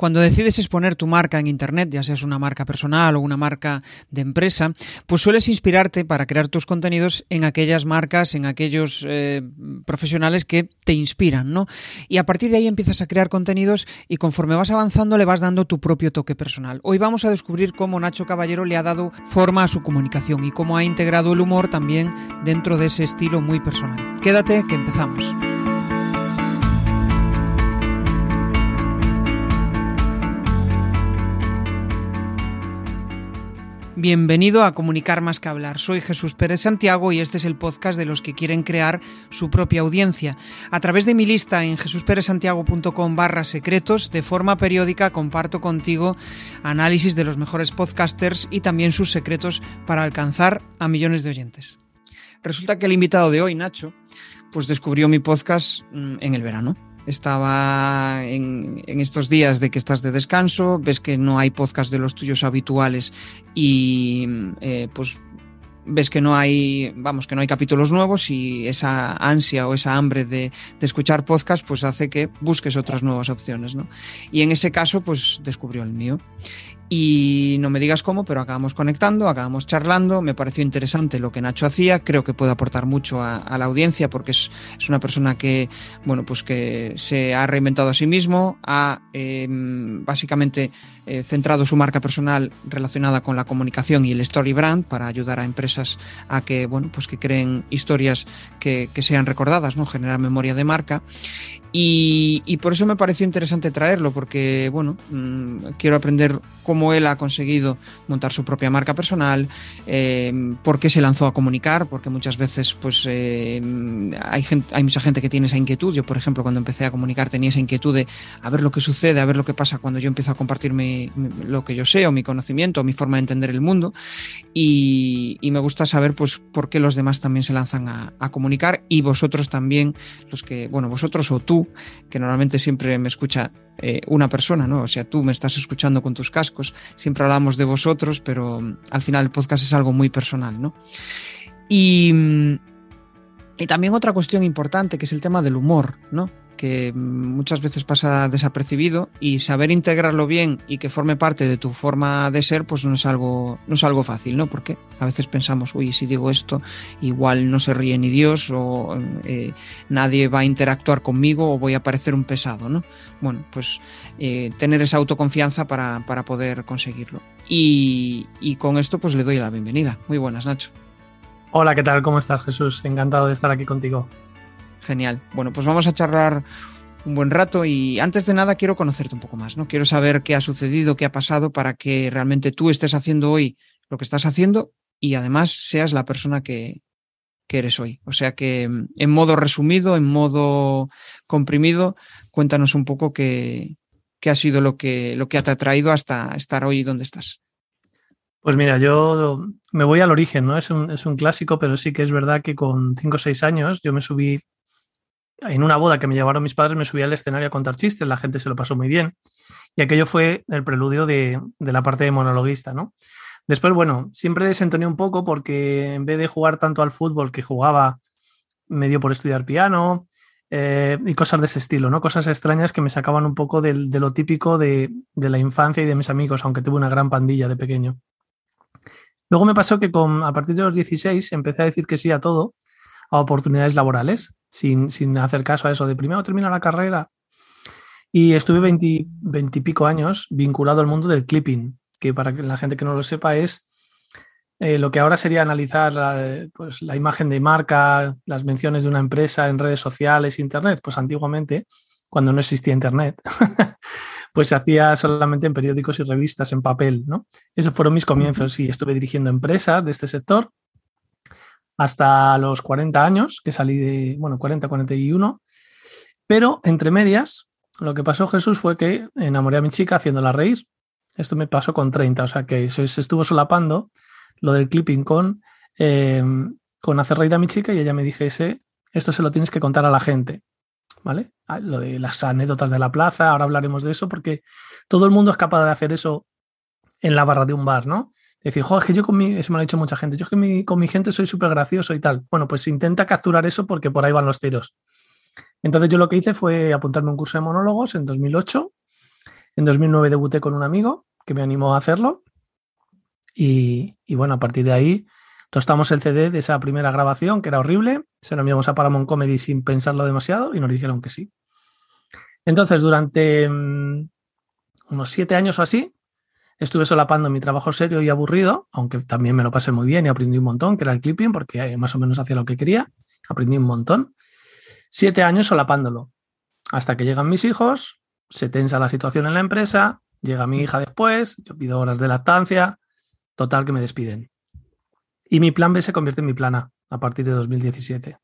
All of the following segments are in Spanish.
Cuando decides exponer tu marca en Internet, ya seas una marca personal o una marca de empresa, pues sueles inspirarte para crear tus contenidos en aquellas marcas, en aquellos eh, profesionales que te inspiran, ¿no? Y a partir de ahí empiezas a crear contenidos y conforme vas avanzando le vas dando tu propio toque personal. Hoy vamos a descubrir cómo Nacho Caballero le ha dado forma a su comunicación y cómo ha integrado el humor también dentro de ese estilo muy personal. Quédate que empezamos. Bienvenido a Comunicar más que hablar. Soy Jesús Pérez Santiago y este es el podcast de los que quieren crear su propia audiencia. A través de mi lista en jesusperezsantiago.com barra secretos, de forma periódica comparto contigo análisis de los mejores podcasters y también sus secretos para alcanzar a millones de oyentes. Resulta que el invitado de hoy, Nacho, pues descubrió mi podcast mm, en el verano estaba en, estos días de que estás de descanso, ves que no hay podcast de los tuyos habituales y eh, pues ves que no hay, vamos, que no hay capítulos nuevos y esa ansia o esa hambre de, de, escuchar podcast pues hace que busques otras nuevas opciones, ¿no? Y en ese caso pues descubrió el mío. Y no me digas cómo, pero acabamos conectando, acabamos charlando. Me pareció interesante lo que Nacho hacía. Creo que puede aportar mucho a, la audiencia porque es, una persona que, bueno, pues que se ha reinventado a sí mismo, ha em, básicamente eh, centrado su marca personal relacionada con la comunicación y el story brand para ayudar a empresas a que, bueno, pues que creen historias que, que sean recordadas, ¿no? Generar memoria de marca. Y, por eso me pareció interesante traerlo, porque bueno, mm, quiero aprender cómo él ha conseguido montar su propia marca personal, eh, por qué se lanzó a comunicar, porque muchas veces pues eh, hay, hay mucha gente que tiene esa inquietud. Yo, por ejemplo, cuando empecé a comunicar tenía esa inquietud de a ver lo que sucede, a ver lo que pasa cuando yo empiezo a compartir lo que yo sé o mi conocimiento o mi forma de entender el mundo. Y, me gusta saber pues por qué los demás también se lanzan a, comunicar y vosotros también, los que, bueno, vosotros o tú que normalmente siempre me escucha eh, una persona, ¿no? O sea, tú me estás escuchando con tus cascos, siempre hablamos de vosotros, pero mm, al final el podcast es algo muy personal, ¿no? Y, mm, y también otra cuestión importante, que es el tema del humor, ¿no? Que muchas veces pasa desapercibido y saber integrarlo bien y que forme parte de tu forma de ser, pues no es algo, no es algo fácil, ¿no? Porque a veces pensamos, uy, si digo esto, igual no se ríe ni Dios o eh, nadie va a interactuar conmigo o voy a parecer un pesado, ¿no? Bueno, pues eh, tener esa autoconfianza para, para poder conseguirlo. Y, y con esto pues le doy la bienvenida. Muy buenas, Nacho. Hola, ¿qué tal? ¿Cómo estás, Jesús? Encantado de estar aquí contigo. Genial. Bueno, pues vamos a charlar un buen rato y antes de nada quiero conocerte un poco más, ¿no? Quiero saber qué ha sucedido, qué ha pasado para que realmente tú estés haciendo hoy lo que estás haciendo y además seas la persona que, eres hoy. O sea que en modo resumido, en modo comprimido, cuéntanos un poco qué, qué ha sido lo que, lo que te ha traído hasta estar hoy donde estás. Pues mira, yo me voy al origen, ¿no? Es un, es un clásico, pero sí que es verdad que con 5 o 6 años yo me subí en una boda que me llevaron mis padres, me subí al escenario a contar chistes, la gente se lo pasó muy bien. Y aquello fue el preludio de, la parte de monologuista, ¿no? Después, bueno, siempre desentoné un poco porque en vez de jugar tanto al fútbol que jugaba medio por estudiar piano eh, y cosas de ese estilo, ¿no? Cosas extrañas que me sacaban un poco de, lo típico de, de, la infancia y de mis amigos, aunque tuve una gran pandilla de pequeño. Luego me pasó que con, a partir de los 16 empecé a decir que sí a todo a oportunidades laborales, sin, sin hacer caso a eso de primero terminar la carrera. Y estuve 20, y pico años vinculado al mundo del clipping, que para la gente que no lo sepa es eh, lo que ahora sería analizar la, pues, la imagen de marca, las menciones de una empresa en redes sociales, internet. Pues antiguamente, cuando no existía internet, pues se hacía solamente en periódicos y revistas en papel, ¿no? Esos fueron mis comienzos y estuve dirigiendo empresas de este sector hasta los 40 años, que salí de, bueno, 40, 41. Pero entre medias, lo que pasó Jesús fue que enamoré a mi chica haciéndola reír. Esto me pasó con 30, o sea que se estuvo solapando lo del clipping con, eh, con hacer reír a mi chica y ella me dijese, esto se lo tienes que contar a la gente. ¿Vale? Ah, lo de las anécdotas de la plaza, ahora hablaremos de eso porque todo el mundo es capaz de hacer eso en la barra de un bar, ¿no? Decir, joder, es que yo con mi, eso me lo ha dicho mucha gente, yo es que con mi gente soy súper gracioso y tal. Bueno, pues intenta capturar eso porque por ahí van los tiros. Entonces yo lo que hice fue apuntarme a un curso de monólogos en 2008. En 2009 debuté con un amigo que me animó a hacerlo. Y, bueno, a partir de ahí tostamos el CD de esa primera grabación, que era horrible. Se lo enviamos a Paramount Comedy sin pensarlo demasiado y nos dijeron que sí. Entonces, durante mm, unos siete años o así, estuve solapando mi trabajo serio y aburrido, aunque también me lo pasé muy bien y aprendí un montón, que era el clipping, porque eh, más o menos hacía lo que quería. Aprendí un montón. Siete años solapándolo. Hasta que llegan mis hijos, se tensa la situación en la empresa, llega mi hija después, yo pido horas de lactancia, total que me despiden. Y mi plan B se convierte en mi plan A a partir de 2017.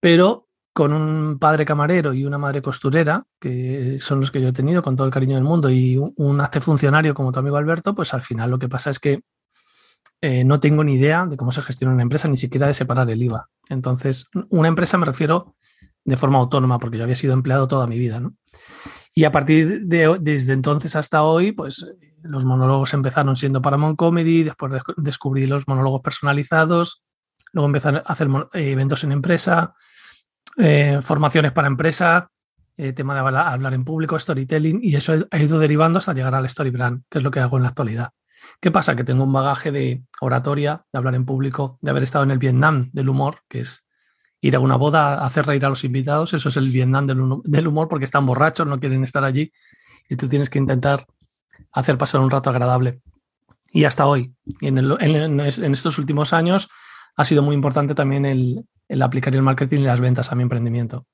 Pero con un padre camarero y una madre costurera, que son los que yo he tenido con todo el cariño del mundo, y un, acte funcionario como tu amigo Alberto, pues al final lo que pasa es que eh, no tengo ni idea de cómo se gestiona una empresa, ni siquiera de separar el IVA. Entonces, una empresa me refiero de forma autónoma, porque yo había sido empleado toda mi vida, ¿no? Y a partir de desde entonces hasta hoy, pues los monólogos empezaron siendo Paramount Comedy, después descubrí los monólogos personalizados, luego empecé a hacer eh, eventos en empresa, eh, formaciones para empresa, eh, tema de hablar, en público, storytelling, y eso ha ido derivando hasta llegar al story brand, que es lo que hago en la actualidad. ¿Qué pasa? Que tengo un bagaje de oratoria, de hablar en público, de haber estado en el Vietnam del humor, que es ir a una boda, hacer reír a los invitados, eso es el Vietnam del, humor porque están borrachos, no quieren estar allí y tú tienes que intentar hacer pasar un rato agradable. Y hasta hoy, en, en estos últimos años, ha sido muy importante también el, el aplicar el marketing y las ventas a mi emprendimiento.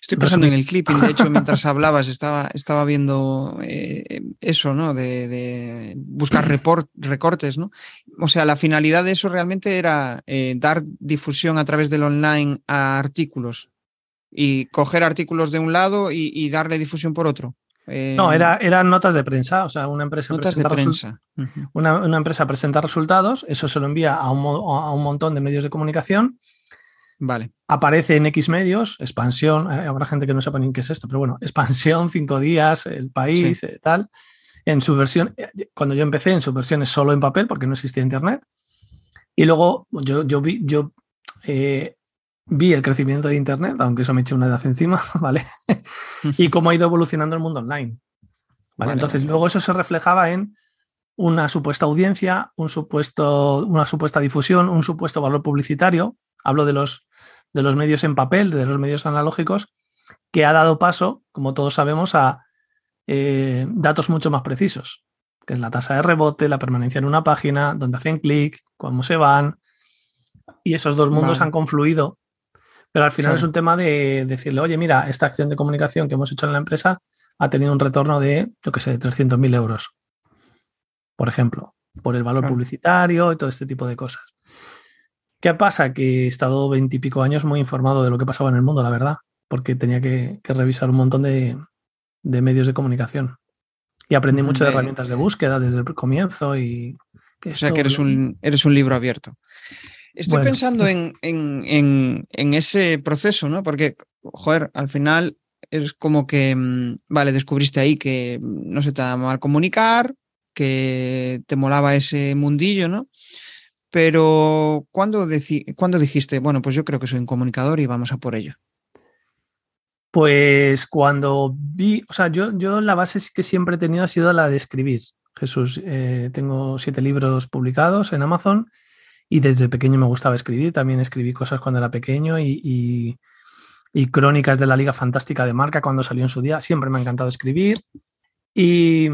Estoy pensando en el clipping, de hecho, mientras hablabas, estaba, estaba viendo eh, eso, ¿no? De, buscar recortes, ¿no? O sea, la finalidad de eso realmente era eh, dar difusión a través del online a artículos y coger artículos de un lado y, darle difusión por otro. No, era, eran notas de prensa, o sea, una empresa, presenta, una, empresa presenta resultados, eso se lo envía a un, a un montón de medios de comunicación Vale. Aparece en X medios, expansión, eh, habrá gente que no sepa ni qué es esto, pero bueno, expansión, cinco días, el país, eh, tal. En su versión, eh, cuando yo empecé, en su versión es solo en papel porque no existía internet. Y luego yo, yo vi, yo vi el crecimiento de internet, aunque eso me eché una edad encima, ¿vale? y cómo ha ido evolucionando el mundo online. ¿vale? Entonces, luego eso se reflejaba en una supuesta audiencia, un supuesto, una supuesta difusión, un supuesto valor publicitario. Hablo de los de los medios en papel, de los medios analógicos, que ha dado paso, como todos sabemos, a eh, datos mucho más precisos, que es la tasa de rebote, la permanencia en una página, donde hacen clic, cómo se van. Y esos dos mundos han confluido. Pero al final es un tema de decirle, oye, mira, esta acción de comunicación que hemos hecho en la empresa ha tenido un retorno de, yo qué sé, 300.000 euros, por ejemplo, por el valor publicitario y todo este tipo de cosas. ¿Qué pasa? Que he estado veintipico años muy informado de lo que pasaba en el mundo, la verdad, porque tenía que, revisar un montón de, medios de comunicación. Y aprendí mucho de herramientas de búsqueda desde el comienzo y... o sea que eres un, eres un libro abierto. Estoy pensando en, ese proceso, ¿no? Porque, joder, al final es como que, mm, vale, descubriste ahí que no se te da mal comunicar, que te molaba ese mundillo, ¿no? Pero ¿cuándo, dijiste, bueno, pues yo creo que soy un comunicador y vamos a por ello? Pues cuando vi, o sea, yo, yo la base que siempre he tenido ha sido la de escribir. Jesús, eh, tengo siete libros publicados en Amazon y desde pequeño me gustaba escribir. También escribí cosas cuando era pequeño y, crónicas de la Liga Fantástica de Marca cuando salió en su día. Siempre me ha encantado escribir. Y,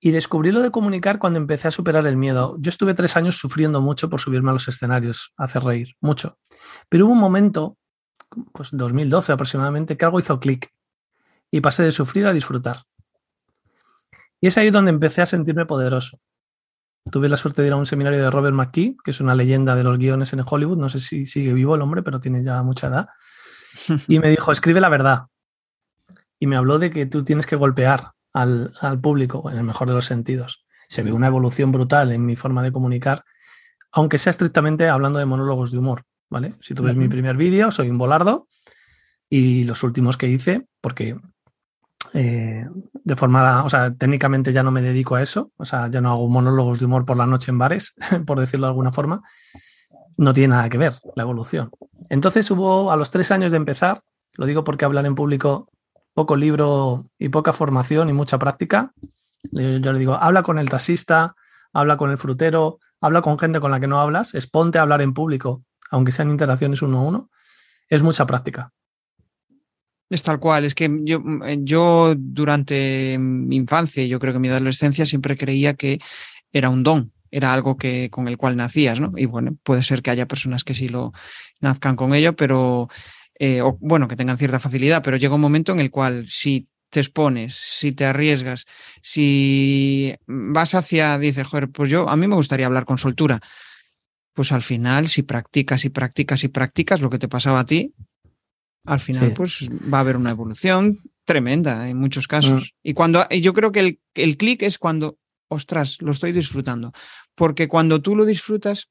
y descubrí lo de comunicar cuando empecé a superar el miedo. Yo estuve tres años sufriendo mucho por subirme a los escenarios, a hacer reír, mucho. Pero hubo un momento, pues 2012 aproximadamente, que algo hizo clic y pasé de sufrir a disfrutar. Y es ahí donde empecé a sentirme poderoso. Tuve la suerte de ir a un seminario de Robert McKee, que es una leyenda de los guiones en Hollywood. No sé si sigue vivo el hombre, pero tiene ya mucha edad. Y me dijo, escribe la verdad. Y me habló de que tú tienes que golpear al, público, en el mejor de los sentidos. Se ve una evolución brutal en mi forma de comunicar, aunque sea estrictamente hablando de monólogos de humor, ¿vale? Si tú ves mi primer vídeo, soy un volardo, y los últimos que hice, porque eh, de forma, o sea, técnicamente ya no me dedico a eso, o sea, ya no hago monólogos de humor por la noche en bares, por decirlo de alguna forma, no tiene nada que ver la evolución. Entonces hubo, a los tres años de empezar, lo digo porque hablar en público poco libro y poca formación y mucha práctica, yo le digo, habla con el taxista, habla con el frutero, habla con gente con la que no hablas, exponte a hablar en público, aunque sean interacciones uno a uno, es mucha práctica. Es tal cual, es que yo, yo durante mi infancia, yo creo que mi adolescencia, siempre creía que era un don, era algo que, con el cual nacías, ¿no? Y bueno, puede ser que haya personas que sí lo nazcan con ello, pero, eh, o, bueno, que tengan cierta facilidad, pero llega un momento en el cual si te expones, si te arriesgas, si vas hacia, dices, joder, pues yo, a mí me gustaría hablar con soltura, pues al final, si practicas y practicas y practicas lo que te pasaba a ti, al final, pues va a haber una evolución tremenda en muchos casos. Mm. Y cuando, yo creo que el, el clic es cuando, ostras, lo estoy disfrutando. Porque cuando tú lo disfrutas,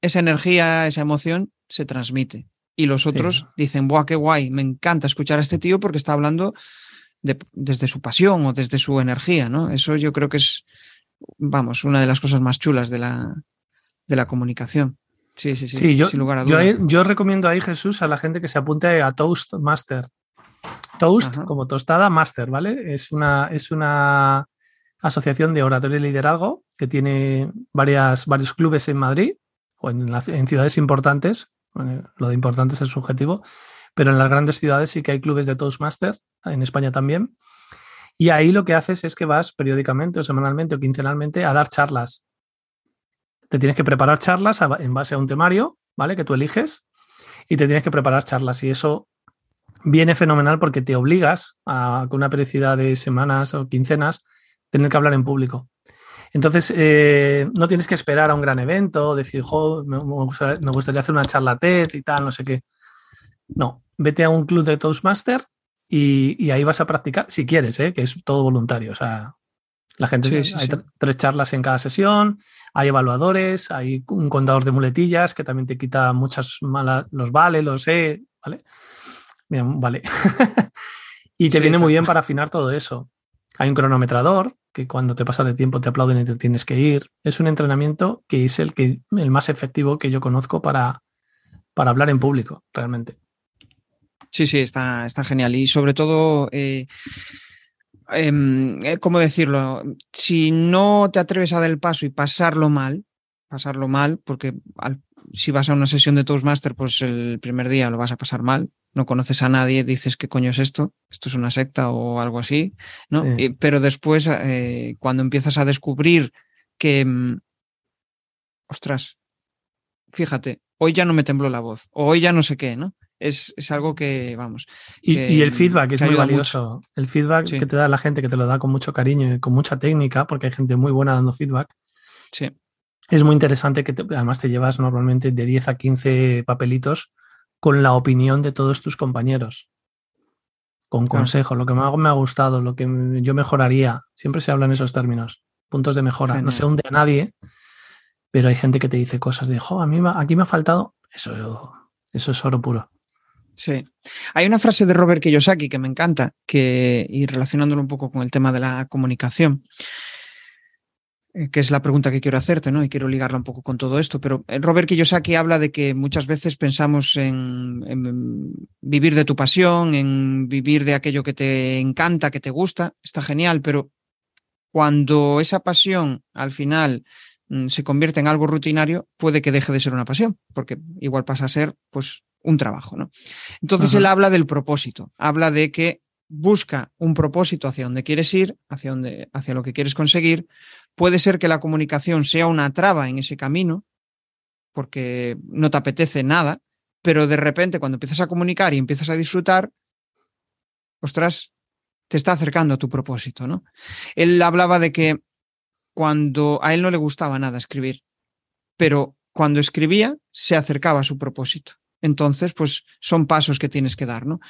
esa energía, esa emoción se transmite. Y los otros dicen, ¡buah, qué guay! Me encanta escuchar a este tío porque está hablando desde su pasión o desde su energía, ¿no? Eso yo creo que es, vamos, una de las cosas más chulas de la, de la comunicación. Sí, sí, sí. yo, sin lugar a dudas. Yo, recomiendo ahí, Jesús, a la gente que se apunte a Toastmaster. Toast como tostada, Master, ¿vale? Es una, es una asociación de oratoria y liderazgo que tiene varias, varios clubes en Madrid o en, en ciudades importantes. lo de importantes es subjetivo pero en las grandes ciudades sí que hay clubes de Toastmaster, en España también. Y ahí lo que haces es que vas periódicamente o semanalmente o quincenalmente a dar charlas. Te tienes que preparar charlas en base a un temario, ¿vale? Que tú eliges y te tienes que preparar charlas. Y eso viene fenomenal porque te obligas a, con una periodicidad de semanas o quincenas, tener que hablar en público. Entonces, eh, no tienes que esperar a un gran evento, decir, me, gustaría, me, gustaría, hacer una charla TED y tal, no sé qué. No, vete a un club de Toastmaster y, ahí vas a practicar, si quieres, ¿eh? que es todo voluntario. O sea, la gente, hay tres charlas en cada sesión, hay evaluadores, hay un contador de muletillas que también te quita muchas malas, los vale, los sé, ¿vale? Mira, vale. y te viene muy bien para afinar todo eso. Hay un cronometrador que cuando te pasa de tiempo te aplauden y te tienes que ir. Es un entrenamiento que es el, que, el más efectivo que yo conozco para, para hablar en público, realmente. Sí, sí, está, está genial. Y sobre todo, eh, eh, ¿cómo decirlo? Si no te atreves a dar el paso y pasarlo mal, pasarlo mal, porque si vas a una sesión de Toastmaster, pues el primer día lo vas a pasar mal, no conoces a nadie, dices, ¿qué coño es esto? ¿Esto es una secta o algo así? ¿no? pero después, eh, cuando empiezas a descubrir que, mm, ostras, fíjate, hoy ya no me tembló la voz, o hoy ya no sé qué, ¿no? Es, algo que, vamos. Y, el feedback es muy valioso. El feedback que te da la gente, que te lo da con mucho cariño y con mucha técnica, porque hay gente muy buena dando feedback. Sí. Es muy interesante que además te llevas normalmente de 10 a 15 papelitos con la opinión de todos tus compañeros. Con consejo, lo que me ha, me ha gustado, lo que yo mejoraría. Siempre se habla en esos términos. Puntos de mejora. No se hunde a nadie, pero hay gente que te dice cosas de, jo, a mí aquí me ha faltado. Eso, eso es oro puro. Sí. Hay una frase de Robert Kiyosaki que me encanta, que, y relacionándolo un poco con el tema de la comunicación, eh, que es la pregunta que quiero hacerte, ¿no? Y quiero ligarla un poco con todo esto, pero eh, Robert Kiyosaki habla de que muchas veces pensamos en, vivir de tu pasión, en vivir de aquello que te encanta, que te gusta, está genial, pero cuando esa pasión al final mm, se convierte en algo rutinario, puede que deje de ser una pasión, porque igual pasa a ser, pues, un trabajo, ¿no? Entonces él habla del propósito, habla de que busca un propósito hacia donde quieres ir, hacia, donde, hacia lo que quieres conseguir. Puede ser que la comunicación sea una traba en ese camino, porque no te apetece nada, pero de repente cuando empiezas a comunicar y empiezas a disfrutar, ostras, te está acercando a tu propósito, ¿no? Él hablaba de que cuando a él no le gustaba nada escribir, pero cuando escribía se acercaba a su propósito. Entonces, pues son pasos que tienes que dar, ¿no?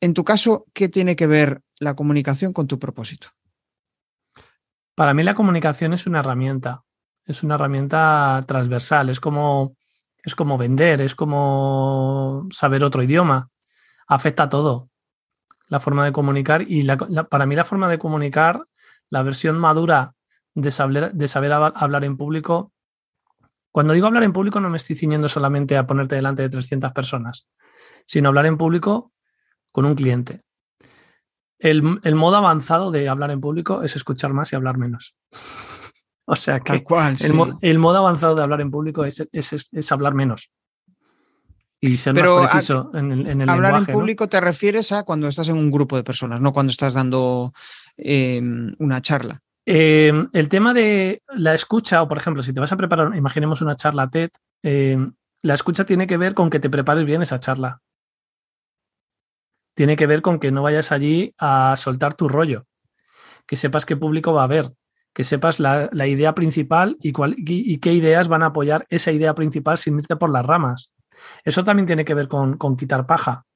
En tu caso, ¿qué tiene que ver la comunicación con tu propósito? Para mí la comunicación es una herramienta, es una herramienta transversal, es como, es como vender, es como saber otro idioma, afecta a todo. La forma de comunicar y para mí la forma de comunicar, la versión madura de saber, de saber hablar en público cuando digo hablar en público no me estoy ciñendo solamente a ponerte delante de 300 personas, sino hablar en público con un cliente. el, modo avanzado de hablar en público es escuchar más y hablar menos. o sea que el, modo avanzado de hablar en público es, es, hablar menos. Y ser más preciso en el, en Hablar en público te refieres a cuando estás en un grupo de personas, no cuando estás dando em, una charla. Em, el tema de la escucha, o por ejemplo, si te vas a preparar, imaginemos una charla TED, em, la escucha tiene que ver con que te prepares bien esa charla tiene que ver con que no vayas allí a soltar tu rollo, que sepas qué público va a haber, que sepas la, idea principal y, cuál, y, qué ideas van a apoyar esa idea principal sin irte por las ramas. Eso también tiene que ver con, con quitar paja.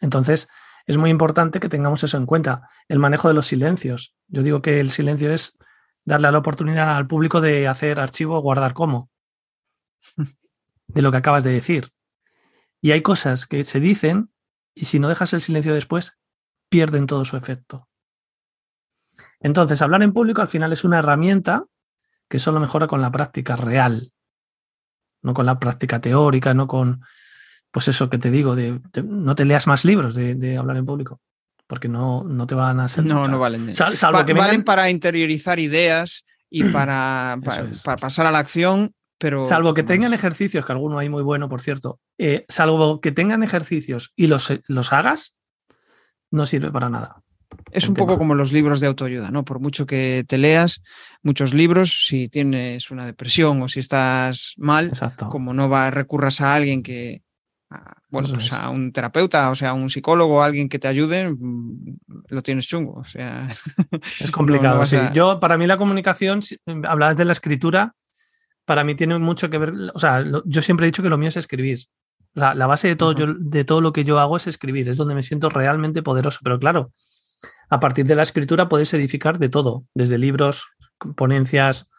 Entonces, es muy importante que tengamos eso en cuenta. El manejo de los silencios. Yo digo que el silencio es darle la oportunidad al público de hacer archivo, guardar como, de lo que acabas de decir. Y hay cosas que se dicen y si no dejas el silencio después, pierden todo su efecto. Entonces, hablar en público al final es una herramienta que solo mejora con la práctica real, no con la práctica teórica, no con, pues eso que te digo, de, no te leas más libros de, hablar en público, porque no, no te van a ser... No, no valen. salvo que valen para interiorizar ideas y para, para pasar a la acción salvo que tengan ejercicios, que alguno hay muy bueno, por cierto, eh, salvo que tengan ejercicios y los, los hagas, no sirve para nada. Es un poco como los libros de autoayuda, ¿no? Por mucho que te leas muchos libros, si tienes una depresión o si estás mal, como no va, recurras a alguien que, bueno, pues a un terapeuta, o sea, a un psicólogo, alguien que te ayude, mm, lo tienes chungo. O sea, es complicado. sí. Yo, para mí, la comunicación, hablabas de la escritura, para mí tiene mucho que ver, o sea, yo siempre he dicho que lo mío es escribir. La, base de todo, de todo lo que yo hago es escribir, es donde me siento realmente poderoso. Pero claro, a partir de la escritura puedes edificar de todo, desde libros, ponencias,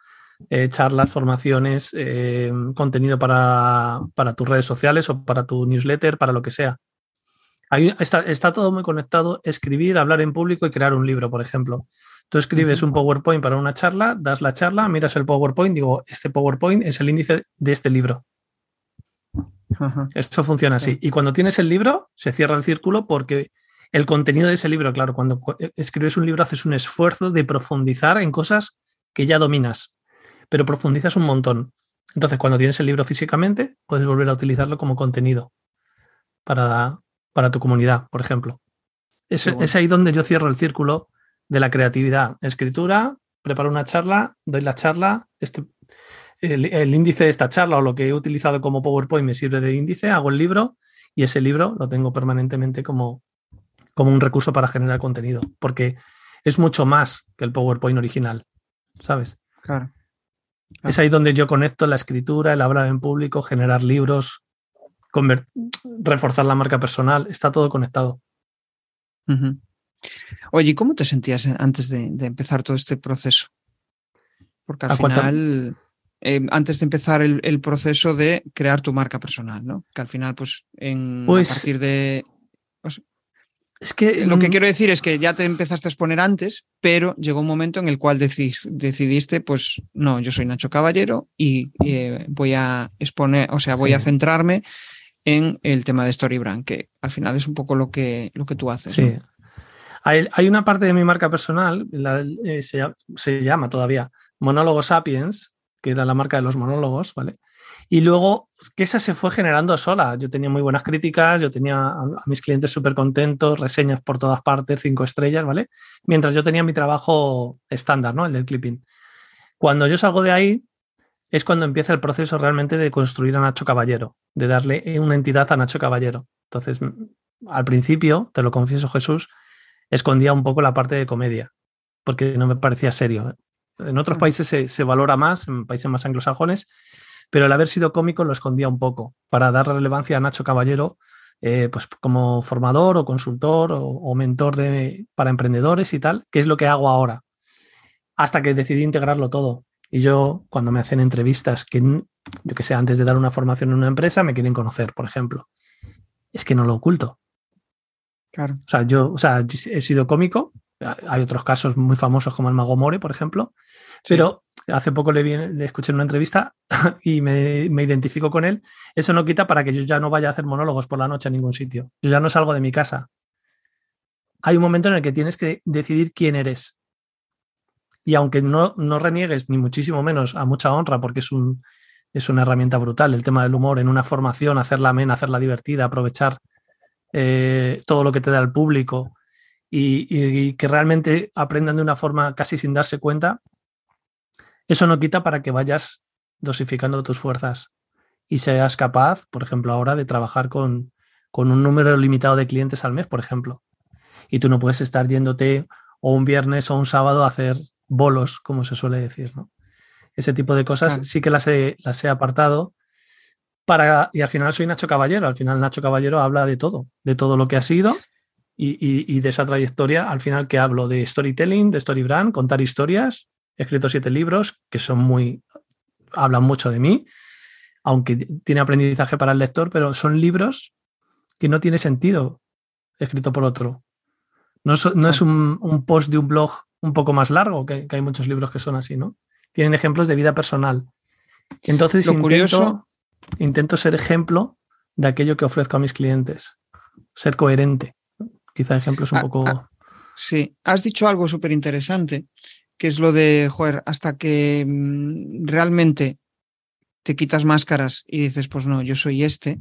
eh, charlas, formaciones, eh, contenido para, tus redes sociales o para tu newsletter, para lo que sea. Ahí está, está todo muy conectado, escribir, hablar en público y crear un libro, por ejemplo. Tú escribes un PowerPoint para una charla, das la charla, miras el PowerPoint, digo, este PowerPoint es el índice de este libro. Eso funciona así. Y cuando tienes el libro, se cierra el círculo porque el contenido de ese libro, claro, cuando eh, escribes un libro haces un esfuerzo de profundizar en cosas que ya dominas, pero profundizas un montón. Entonces, cuando tienes el libro físicamente, puedes volver a utilizarlo como contenido para, para tu comunidad, por ejemplo. Es, es ahí donde yo cierro el círculo de la creatividad. Escritura, preparo una charla, doy la charla, este, el, índice de esta charla o lo que he utilizado como PowerPoint me sirve de índice, hago el libro y ese libro lo tengo permanentemente como, como un recurso para generar contenido, porque es mucho más que el PowerPoint original, ¿sabes? Claro. Es ahí donde yo conecto la escritura, el hablar en público, generar libros, reforzar la marca personal, está todo conectado. Oye, ¿cómo te sentías antes de, empezar todo este proceso? Porque al final, eh, antes de empezar el, proceso de crear tu marca personal, ¿no? Que al final, pues, en, a pues partir de... es que lo que quiero decir es que ya te empezaste a exponer antes, pero llegó un momento en el cual decidiste, pues, no, yo soy Nacho Caballero y eh, voy a exponer, o sea, voy a centrarme en el tema de Storybrand, que al final es un poco lo que, lo que tú haces. Sí. Hay, una parte de mi marca personal, eh, se, llama todavía Monólogo Sapiens, que era la marca de los monólogos, ¿vale? Y luego que esa se fue generando sola. Yo tenía muy buenas críticas, yo tenía a, mis clientes súper contentos, reseñas por todas partes, cinco estrellas, ¿vale? Mientras yo tenía mi trabajo estándar, ¿no? El del clipping. Cuando yo salgo de ahí, es cuando empieza el proceso realmente de construir a Nacho Caballero, de darle una entidad a Nacho Caballero. Entonces, al principio, te lo confieso Jesús, escondía un poco la parte de comedia, porque no me parecía serio. ¿eh? En otros países se, valora más, en países más anglosajones, pero el haber sido cómico lo escondía un poco para dar relevancia a Nacho Caballero eh, pues como formador o consultor o, mentor de, para emprendedores y tal, que es lo que hago ahora, hasta que decidí integrarlo todo. Y yo, cuando me hacen entrevistas, que yo que sé, antes de dar una formación en una empresa, me quieren conocer, por ejemplo, es que no lo oculto. Claro. O sea, yo o sea, he sido cómico. Hay otros casos muy famosos como el Mago More, por ejemplo. Pero hace poco le, escuché en una entrevista y me, me, identifico con él. Eso no quita para que yo ya no vaya a hacer monólogos por la noche a ningún sitio. Yo ya no salgo de mi casa. hay un momento en el que tienes que decidir quién eres. Y aunque no, no reniegues, ni muchísimo menos, a mucha honra, porque es, un, es una herramienta brutal, el tema del humor en una formación, hacerla amena, hacerla divertida, aprovechar eh, todo lo que te da el público y, que realmente aprendan de una forma casi sin darse cuenta, eso no quita para que vayas dosificando tus fuerzas y seas capaz, por ejemplo, ahora de trabajar con, con un número limitado de clientes al mes, por ejemplo. Y tú no puedes estar yéndote o un viernes o un sábado a hacer bolos, como se suele decir, ¿no? Ese tipo de cosas sí que las he, las he apartado para, y al final soy Nacho Caballero, al final Nacho Caballero habla de todo, de todo lo que ha sido y, y, de esa trayectoria, al final que hablo de storytelling, de story brand, contar historias, he escrito siete libros que son muy, hablan mucho de mí, aunque tiene aprendizaje para el lector, pero son libros que no tiene sentido escrito por otro. No, no es un, un, post de un blog un poco más largo, que, hay muchos libros que son así, ¿no? Tienen ejemplos de vida personal. Entonces, intento, curioso... intento ser ejemplo de aquello que ofrezco a mis clientes, ser coherente. Quizá ejemplo es un ah, poco... Ah, sí, has dicho algo súper interesante, que es lo de, joder, hasta que mm, realmente te quitas máscaras y dices, pues no, yo soy este,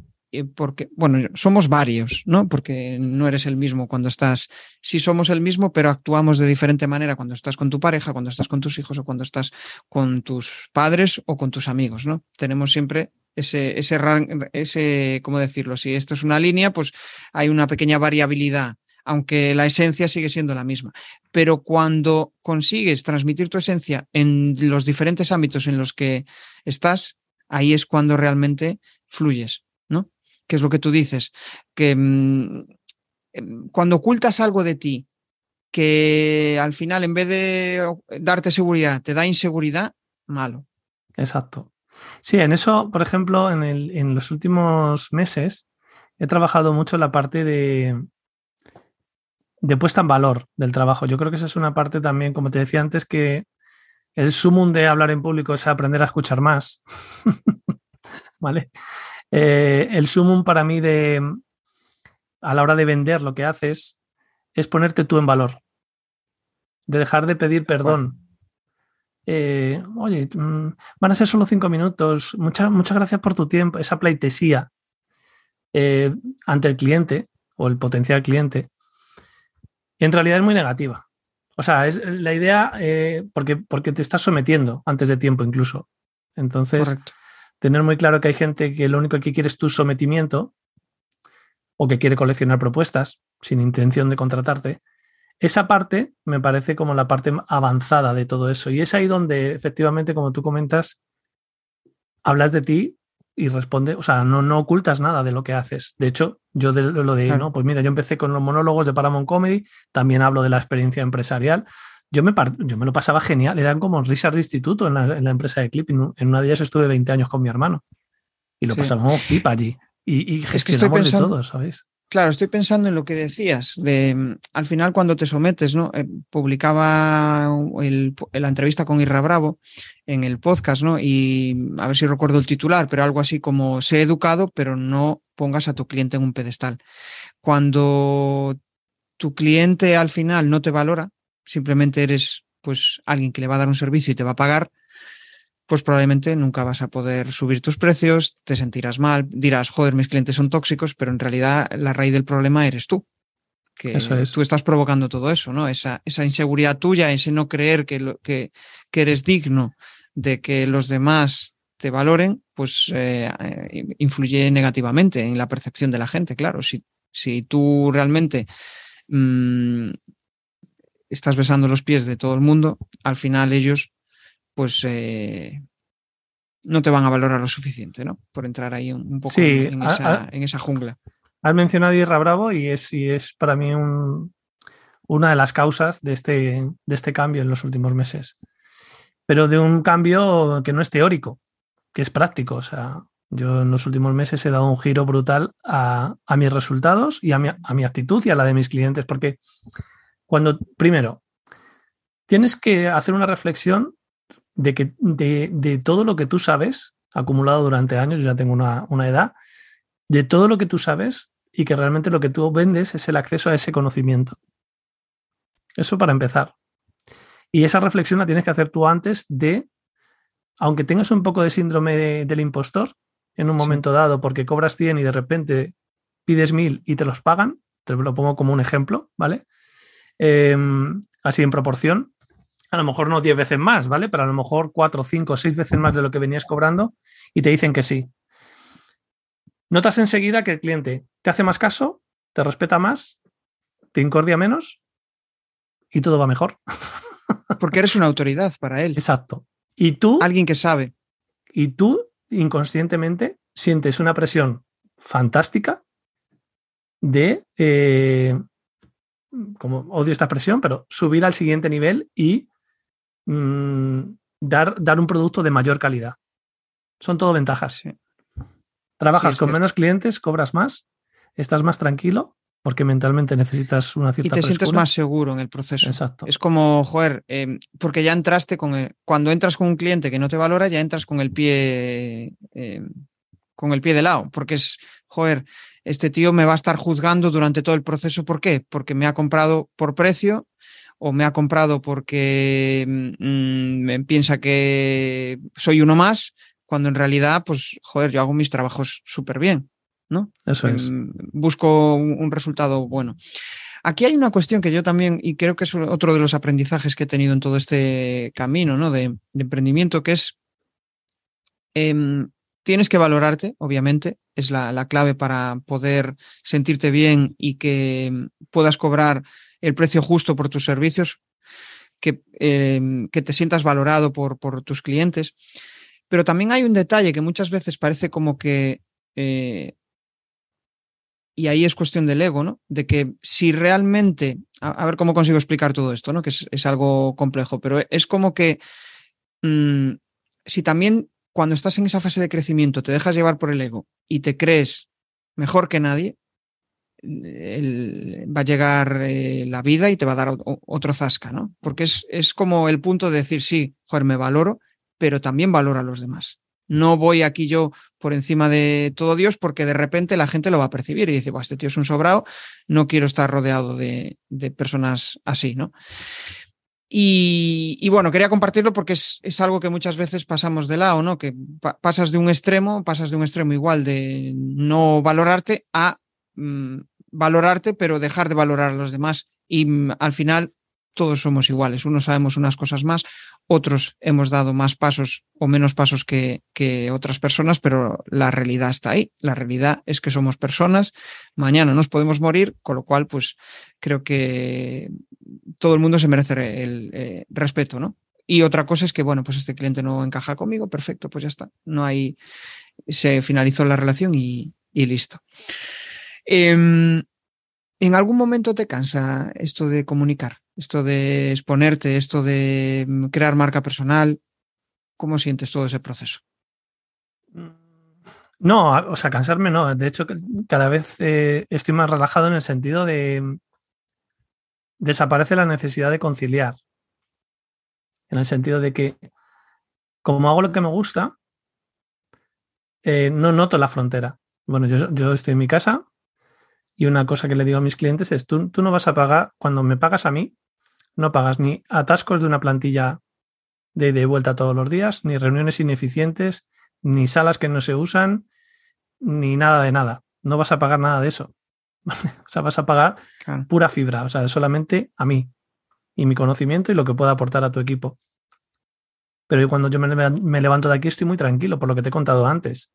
porque, bueno, somos varios, ¿no? Porque no eres el mismo cuando estás, sí somos el mismo, pero actuamos de diferente manera cuando estás con tu pareja, cuando estás con tus hijos o cuando estás con tus padres o con tus amigos, ¿no? Tenemos siempre ese, ese, ese, ¿cómo decirlo? Si esto es una línea, pues hay una pequeña variabilidad, aunque la esencia sigue siendo la misma. Pero cuando consigues transmitir tu esencia en los diferentes ámbitos en los que estás, ahí es cuando realmente fluyes, ¿no? que es lo que tú dices, que mm, em, cuando ocultas algo de ti, que al final en vez de darte seguridad te da inseguridad, malo. Exacto. Sí, en eso, por ejemplo, en, en los últimos meses he trabajado mucho la parte de, de puesta en valor del trabajo. Yo creo que esa es una parte también, como te decía antes, que el sumum de hablar en público es aprender a escuchar más. ¿Vale? Eh, el sumum para mí de a la hora de vender lo que haces es ponerte tú en valor, de dejar de pedir perdón. Eh, oye, mm, van a ser solo cinco minutos, muchas, muchas gracias por tu tiempo, esa pleitesía eh, ante el cliente o el potencial cliente, en realidad es muy negativa. O sea, es la idea porque, porque te estás sometiendo antes de tiempo incluso. Entonces, tener muy claro que hay gente que lo único que quiere es tu sometimiento o que quiere coleccionar propuestas sin intención de contratarte. Esa parte me parece como la parte avanzada de todo eso. Y es ahí donde efectivamente, como tú comentas, hablas de ti y responde, o sea, no, no ocultas nada de lo que haces. De hecho, yo de, lo de, no, pues mira, yo empecé con los monólogos de Paramount Comedy, también hablo de la experiencia empresarial yo me, yo me lo pasaba genial, eran como risas de instituto en la, empresa de clipping. En una de ellas estuve 20 años con mi hermano y lo pasábamos pipa allí. Y, y gestionamos de todo, ¿sabes? Claro, estoy pensando en lo que decías, de mm, al final cuando te sometes, ¿no? Eh, publicaba la entrevista con Irra Bravo en el podcast, ¿no? Y a ver si recuerdo el titular, pero algo así como sé educado, pero no pongas a tu cliente en un pedestal. Cuando tu cliente al final no te valora, simplemente eres pues alguien que le va a dar un servicio y te va a pagar, pues probablemente nunca vas a poder subir tus precios, te sentirás mal, dirás, joder, mis clientes son tóxicos, pero en realidad la raíz del problema eres tú. Que tú estás provocando todo eso, ¿no? Esa, esa inseguridad tuya, ese no creer que, que, que, eres digno de que los demás te valoren, pues eh, influye negativamente en la percepción de la gente, claro. Si, si tú realmente mmm, estás besando los pies de todo el mundo, al final ellos pues eh, no te van a valorar lo suficiente, ¿no? Por entrar ahí un, poco en, esa, jungla. Has mencionado Irra Bravo y es, es para mí una de las causas de este, de este cambio en los últimos meses. Pero de un cambio que no es teórico, que es práctico. O sea, yo en los últimos meses he dado un giro brutal a, mis resultados y a mi, a mi actitud y a la de mis clientes, porque cuando, primero, tienes que hacer una reflexión de, que, de, todo lo que tú sabes, acumulado durante años, yo ya tengo una, una edad, de todo lo que tú sabes y que realmente lo que tú vendes es el acceso a ese conocimiento. Eso para empezar. Y esa reflexión la tienes que hacer tú antes de, aunque tengas un poco de síndrome del impostor en un momento dado, porque cobras 100 y de repente pides 1000 y te los pagan, te lo pongo como un ejemplo, ¿vale? Em, así en proporción, a lo mejor no 10 veces más, ¿vale? Pero a lo mejor 4, 5, 6 veces más de lo que venías cobrando y te dicen que sí. Notas enseguida que el cliente te hace más caso, te respeta más, te incordia menos y todo va mejor. Porque eres una autoridad para él. Exacto. Y tú. Alguien que sabe. Y tú, inconscientemente, sientes una presión fantástica de. Eh, como odio esta presión, pero subir al siguiente nivel y mm, dar, dar, un producto de mayor calidad. Son todo ventajas. Trabajas con menos clientes, cobras más, estás más tranquilo porque mentalmente necesitas una cierta Y te sientes más seguro en el proceso. Exacto. Es como, joder, em, porque ya entraste con el, cuando entras con un cliente que no te valora, ya entras con el pie em, con el pie de lado, porque es, joder, este tío me va a estar juzgando durante todo el proceso. ¿Por qué? Porque me ha comprado por precio o me ha comprado porque mm, piensa que soy uno más, cuando en realidad, pues, joder, yo hago mis trabajos súper bien. ¿no? Eso es. Em, busco un, resultado bueno. Aquí hay una cuestión que yo también, y creo que es otro de los aprendizajes que he tenido en todo este camino ¿no? de, emprendimiento, que es, em, tienes que valorarte, obviamente, es la, clave para poder sentirte bien y que puedas cobrar el precio justo por tus servicios, que, que te sientas valorado por, por, tus clientes. Pero también hay un detalle que muchas veces parece como que eh, y ahí es cuestión del ego, ¿no? De que si realmente, a, ver cómo consigo explicar todo esto, ¿no? Que es, algo complejo, pero es como que mm, si también cuando estás en esa fase de crecimiento te dejas llevar por el ego y te crees mejor que nadie, va a llegar eh, la vida y te va a dar otro zasca, ¿no? Porque es, es como el punto de decir, sí, joder, me valoro, pero también valoro a los demás. No voy aquí yo por encima de todo Dios porque de repente la gente lo va a percibir y dice, este tío es un sobrado, no quiero estar rodeado de, personas así, ¿no? Y, bueno, quería compartirlo porque es, algo que muchas veces pasamos de lado, ¿no? Que pasas de un extremo, pasas de un extremo igual de no valorarte a mm, valorarte, pero dejar de valorar a los demás. Y mm, al final todos somos iguales. Unos sabemos unas cosas más, otros hemos dado más pasos o menos pasos que, otras personas, pero la realidad está ahí. La realidad es que somos personas, mañana nos podemos morir, con lo cual, pues creo que todo el mundo se merece el eh, respeto, ¿no? Y otra cosa es que, bueno, pues este cliente no encaja conmigo, perfecto, pues ya está. No hay, se finalizó la relación y, listo. Em, ¿En algún momento te cansa esto de comunicar? esto de exponerte, esto de mm, crear marca personal. ¿Cómo sientes todo ese proceso? Mm, no, o sea, cansarme no. De hecho, cada vez eh, estoy más relajado en el sentido de mm, desaparece la necesidad de conciliar. En el sentido de que, como hago lo que me gusta, eh, no noto la frontera. Bueno, yo, yo, estoy en mi casa y una cosa que le digo a mis clientes es, tú, tú no vas a pagar, cuando me pagas a mí, no pagas ni atascos de una plantilla de, de vuelta todos los días, ni reuniones ineficientes, ni salas que no se usan, ni nada de nada. No vas a pagar nada de eso. o sea, vas a pagar pura fibra, o sea, solamente a mí y mi conocimiento y lo que pueda aportar a tu equipo. Pero cuando yo me, levanto de aquí estoy muy tranquilo por lo que te he contado antes.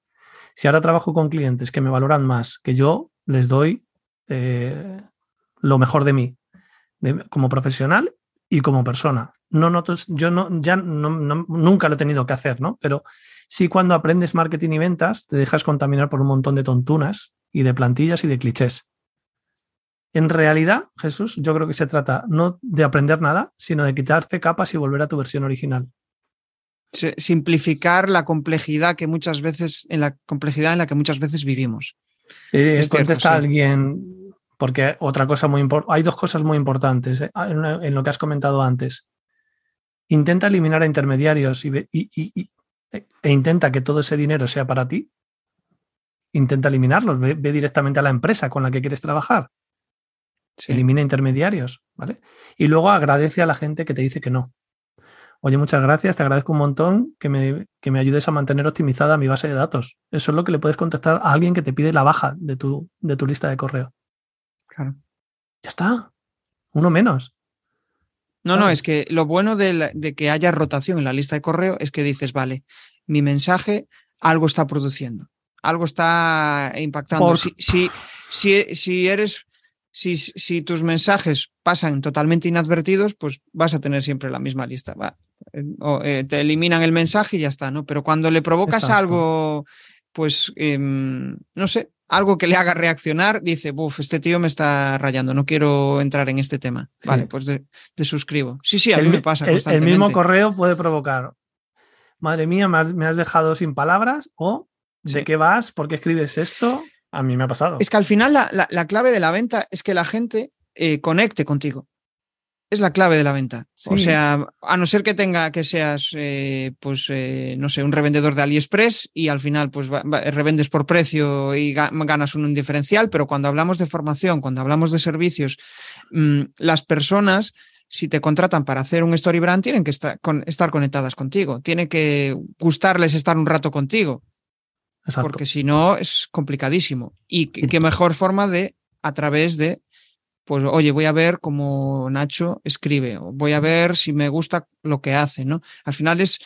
Si ahora trabajo con clientes que me valoran más, que yo les doy eh, lo mejor de mí, como profesional y como persona. No noto, yo no, ya nunca lo he tenido que hacer, ¿no? Pero sí cuando aprendes marketing y ventas, te dejas contaminar por un montón de tontunas y de plantillas y de clichés. En realidad, Jesús, yo creo que se trata no de aprender nada, sino de quitarte capas y volver a tu versión original. Simplificar la complejidad que muchas veces, en la complejidad en la que muchas veces vivimos. Eh, contesta alguien, porque otra cosa muy importante, hay dos cosas muy importantes eh, en, lo que has comentado antes. Intenta eliminar a intermediarios y, e intenta que todo ese dinero sea para ti. Intenta eliminarlos, ve, directamente a la empresa con la que quieres trabajar. Elimina intermediarios, ¿vale? Y luego agradece a la gente que te dice que no. Oye, muchas gracias, te agradezco un montón que me, que me ayudes a mantener optimizada mi base de datos. Eso es lo que le puedes contestar a alguien que te pide la baja de tu, de tu lista de correo. Claro. Ya está. Uno menos. No, no, es que lo bueno de, que haya rotación en la lista de correo es que dices, vale, mi mensaje algo está produciendo, algo está impactando. Si, si, si, eres, si, si, tus mensajes pasan totalmente inadvertidos, pues vas a tener siempre la misma lista. Eh, o, eh, te eliminan el mensaje y ya está, ¿no? Pero cuando le provocas algo, pues, em, no sé, algo que le haga reaccionar, dice, buf, este tío me está rayando, no quiero entrar en este tema. Vale, pues de, suscribo. Sí, sí, a mí me pasa. El, el, mismo correo puede provocar, madre mía, me has, dejado sin palabras o ¿de qué vas? ¿Por qué escribes esto? A mí me ha pasado. Es que al final la, clave de la venta es que la gente eh, conecte contigo es la clave de la venta. O sea, a no ser que tenga que seas, eh, pues, eh, no sé, un revendedor de AliExpress y al final, pues, revendes por precio y ganas un diferencial, pero cuando hablamos de formación, cuando hablamos de servicios, mm, las personas, si te contratan para hacer un story brand, tienen que estar, conectadas contigo, tiene que gustarles estar un rato contigo. Porque si no, es complicadísimo. Y qué mejor forma de, a través de pues oye, voy a ver cómo Nacho escribe, o voy a ver si me gusta lo que hace, ¿no? Al final es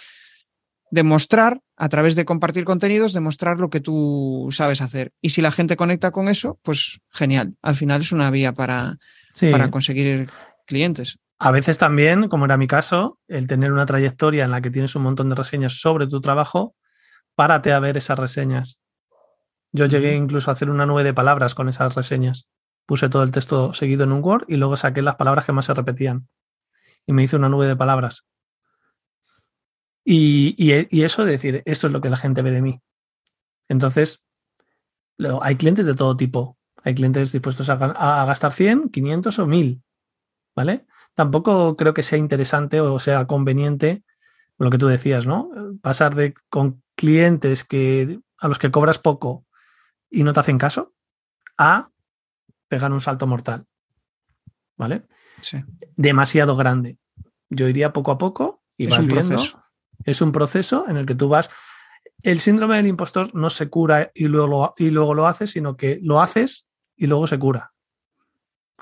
demostrar, a través de compartir contenidos, demostrar lo que tú sabes hacer. Y si la gente conecta con eso, pues genial. Al final es una vía para, para conseguir clientes. A veces también, como era mi caso, el tener una trayectoria en la que tienes un montón de reseñas sobre tu trabajo, párate a ver esas reseñas. Yo llegué incluso a hacer una nube de palabras con esas reseñas puse todo el texto seguido en un Word y luego saqué las palabras que más se repetían. Y me hice una nube de palabras. Y, eso de decir, esto es lo que la gente ve de mí. Entonces, hay clientes de todo tipo. Hay clientes dispuestos a, a, gastar 100, 500 o 1000. ¿Vale? Tampoco creo que sea interesante o sea conveniente lo que tú decías, ¿no? Pasar de con clientes que, a los que cobras poco y no te hacen caso a pegar un salto mortal. ¿Vale? Sí. Demasiado grande. Yo iría poco a poco y es un Proceso. Es un proceso en el que tú vas. El síndrome del impostor no se cura y luego, lo, y luego lo haces, sino que lo haces y luego se cura.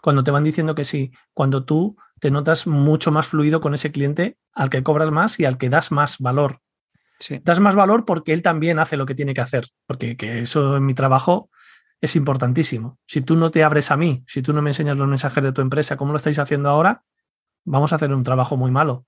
Cuando te van diciendo que sí, cuando tú te notas mucho más fluido con ese cliente al que cobras más y al que das más valor. Das más valor porque él también hace lo que tiene que hacer, porque que eso en mi trabajo es importantísimo. Si tú no te abres a mí, si tú no me enseñas los mensajes de tu empresa, como lo estáis haciendo ahora, vamos a hacer un trabajo muy malo.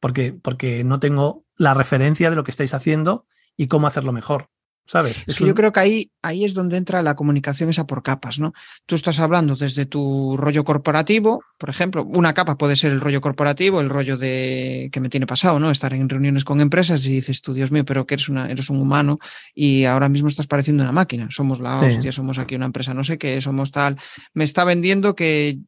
Porque, porque no tengo la referencia de lo que estáis haciendo y cómo hacerlo mejor. ¿Sabes? Es, que yo creo que ahí, ahí es donde entra la comunicación esa por capas, ¿no? Tú estás hablando desde tu rollo corporativo, por ejemplo, una capa puede ser el rollo corporativo, el rollo de que me tiene pasado, ¿no? Estar en reuniones con empresas y dices tú, Dios mío, pero que eres, una, eres un humano y ahora mismo estás pareciendo una máquina. Somos la hostia, somos aquí una empresa, no sé qué, somos tal. Me está vendiendo que,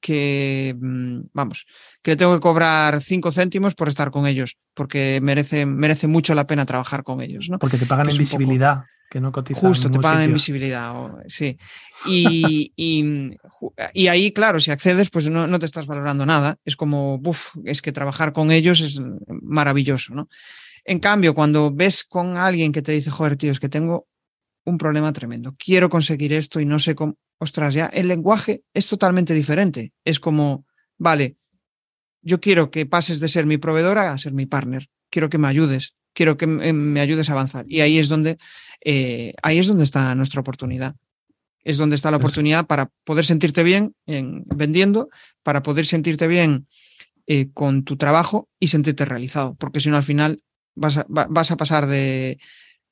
que mm, vamos, que tengo que cobrar cinco céntimos por estar con ellos, porque merece, merece mucho la pena trabajar con ellos. ¿no? Porque te pagan en visibilidad, que no cotizan. Justo, te pagan en visibilidad, sí. Y, y, ahí, claro, si accedes, pues no, no, te estás valorando nada. Es como, uff, es que trabajar con ellos es maravilloso, ¿no? En cambio, cuando ves con alguien que te dice, joder, tío, es que tengo un problema tremendo, quiero conseguir esto y no sé cómo, ostras, ya el lenguaje es totalmente diferente. Es como, vale, yo quiero que pases de ser mi proveedora a ser mi partner. Quiero que me ayudes, quiero que me ayudes a avanzar. Y ahí es donde, eh, ahí es donde está nuestra oportunidad. Es donde está la oportunidad para poder sentirte bien en, vendiendo, para poder sentirte bien eh, con tu trabajo y sentirte realizado. Porque si no, al final vas a, vas a pasar de,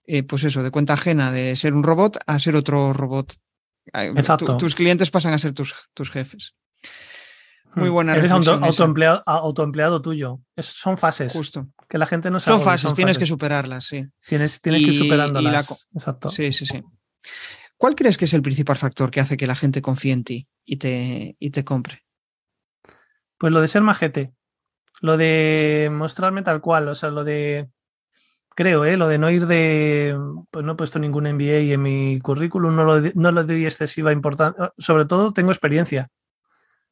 eh, pues eso, de cuenta ajena de ser un robot a ser otro robot. Exacto. tus clientes pasan a ser tus, tus jefes. Muy hmm. buena Eres autoempleado, autoempleado tuyo. son fases. Justo. Que la gente no sabe. Son fases, tienes que superarlas, sí. Tienes, tienes que ir superándolas. Exacto. Sí, sí, sí. ¿Cuál crees que es el principal factor que hace que la gente confíe en ti y te, y te compre? Pues lo de ser majete. Lo de mostrarme tal cual. O sea, lo de. Creo, ¿eh? Lo de no ir de. Pues no he puesto ningún MBA en mi currículum, no lo, no lo doy excesiva importancia. Sobre todo tengo experiencia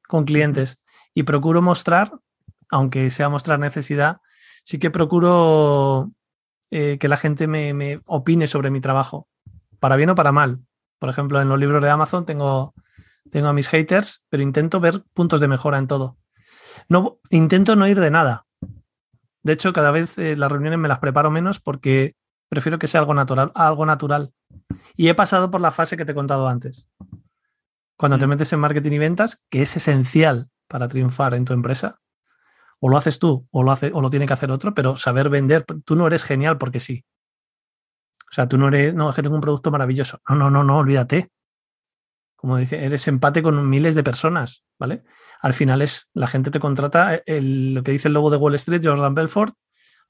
con clientes y procuro mostrar, aunque sea mostrar necesidad, sí que procuro eh, que la gente me, me, opine sobre mi trabajo, para bien o para mal. Por ejemplo, en los libros de Amazon tengo, tengo a mis haters, pero intento ver puntos de mejora en todo. No, intento no ir de nada. De hecho, cada vez eh, las reuniones me las preparo menos porque prefiero que sea algo natural, algo natural. Y he pasado por la fase que te he contado antes. Cuando te mm. metes en marketing y ventas, que es esencial para triunfar en tu empresa, o lo haces tú o lo, hace, o lo tiene que hacer otro, pero saber vender, tú no eres genial porque sí. O sea, tú no eres, no, es que tengo un producto maravilloso. No, no, no, no, olvídate. Como dice, eres empate con miles de personas, ¿vale? Al final es, la gente te contrata, lo que dice el logo de Wall Street, Jordan Belfort,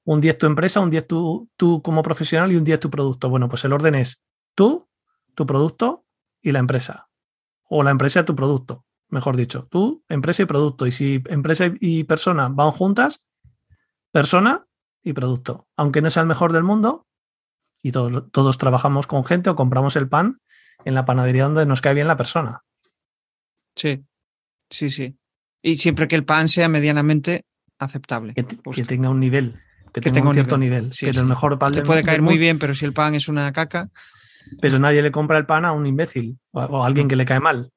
un día es tu empresa, un día es tú, tú como profesional y un día es tu producto. Bueno, pues el orden es tú, tu producto y la empresa. O la empresa tu producto mejor dicho. Tú, empresa y producto. Y si empresa y persona van juntas, persona y producto. Aunque no sea el mejor del mundo, y todos, todos trabajamos con gente o compramos el pan en la panadería donde nos cae bien la persona. Sí, sí, sí. Y siempre que el pan sea medianamente aceptable. Que, tenga un nivel, que, tenga, un cierto nivel. que el mejor pan Te puede caer muy bien, pero si el pan es una caca. Pero nadie le compra el pan a un imbécil o a alguien que le cae mal.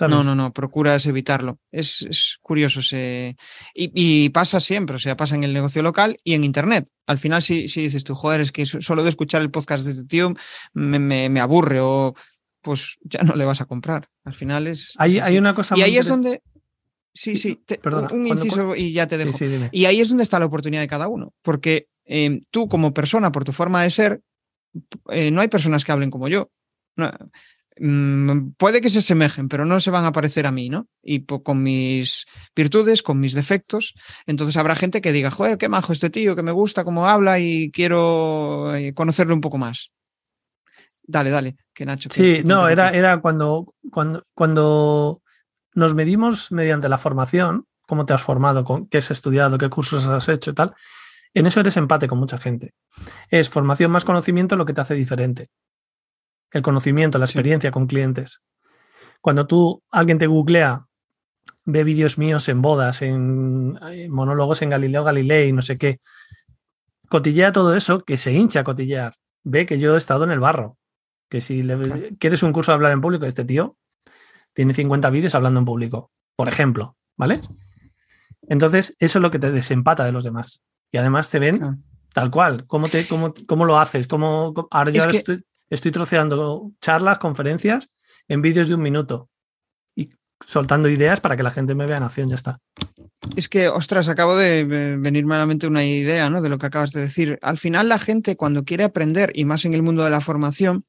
No, no, no, procuras evitarlo. Es, curioso. Y, pasa siempre, o sea, pasa en el negocio local y en Internet. Al final, si, si dices tú, joder, es que solo de escuchar el podcast de este tío me, aburre o pues ya no le vas a comprar. Al final es... Hay, hay una cosa... Y ahí es donde... Sí, sí, Perdona, un inciso y ya te dejo. y ahí es donde está la oportunidad de cada uno, porque em, tú como persona, por tu forma de ser, eh, no hay personas que hablen como yo. No, Mm, puede que se asemejen, pero no se van a parecer a mí, ¿no? Y con mis virtudes, con mis defectos, entonces habrá gente que diga, joder, qué majo este tío, que me gusta cómo habla y quiero eh, conocerlo un poco más. Dale, dale, que Nacho. sí, no, era, era cuando, cuando, cuando nos medimos mediante la formación, cómo te has formado, con, qué has estudiado, qué cursos has hecho y tal, en eso eres empate con mucha gente. Es formación más conocimiento lo que te hace diferente el conocimiento, la experiencia con clientes. Cuando tú, alguien te googlea, ve vídeos míos en bodas, en, monólogos en Galileo Galilei, no sé qué, cotillea todo eso, que se hincha a cotillear. Ve que yo he estado en el barro. Que si le, quieres un curso de hablar en público, este tío tiene 50 vídeos hablando en público, por ejemplo, ¿vale? Entonces, eso es lo que te desempata de los demás. Y además te ven tal cual. ¿Cómo, te, cómo, cómo lo haces? ¿Cómo, ahora yo estoy, estoy troceando charlas, conferencias en vídeos de un minuto y soltando ideas para que la gente me vea en acción, ya está. Es que, ostras, acabo de venirme a la mente una idea ¿no? de lo que acabas de decir. Al final la gente cuando quiere aprender, y más en el mundo de la formación,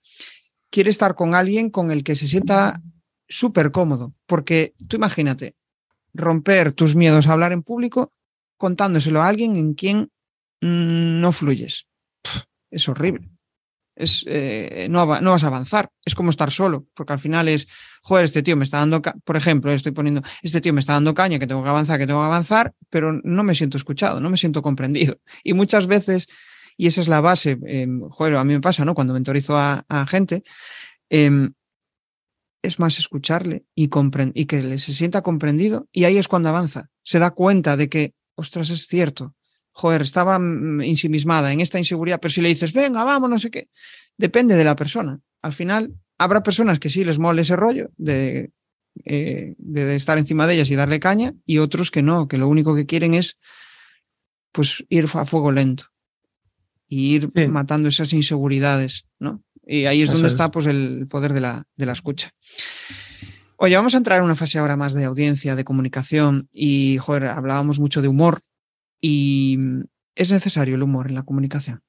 quiere estar con alguien con el que se sienta súper cómodo. Porque tú imagínate, romper tus miedos a hablar en público contándoselo a alguien en quien mm, no fluyes. Es horrible eh, no, vas a avanzar. Es como estar solo, porque al final es, joder, este tío me está dando, por ejemplo, estoy poniendo, este tío me está dando caña, que tengo que avanzar, que tengo que avanzar, pero no me siento escuchado, no me siento comprendido. Y muchas veces, y esa es la base, em, joder, a mí me pasa, ¿no? Cuando mentorizo a, a gente, em, es más escucharle y, y que se sienta comprendido, y ahí es cuando avanza. Se da cuenta de que, ostras, es cierto, joder, estaba mm, ensimismada en esta inseguridad, pero si le dices, venga, vamos, no sé qué, depende de la persona. Al final, habrá personas que sí les mole ese rollo de, eh, de estar encima de ellas y darle caña, y otros que no, que lo único que quieren es pues ir a fuego lento y ir matando esas inseguridades, ¿no? Y ahí es donde está pues el poder de la, de la escucha. Oye, vamos a entrar en una fase ahora más de audiencia, de comunicación y, joder, hablábamos mucho de humor y mm, es necesario el humor en la comunicación.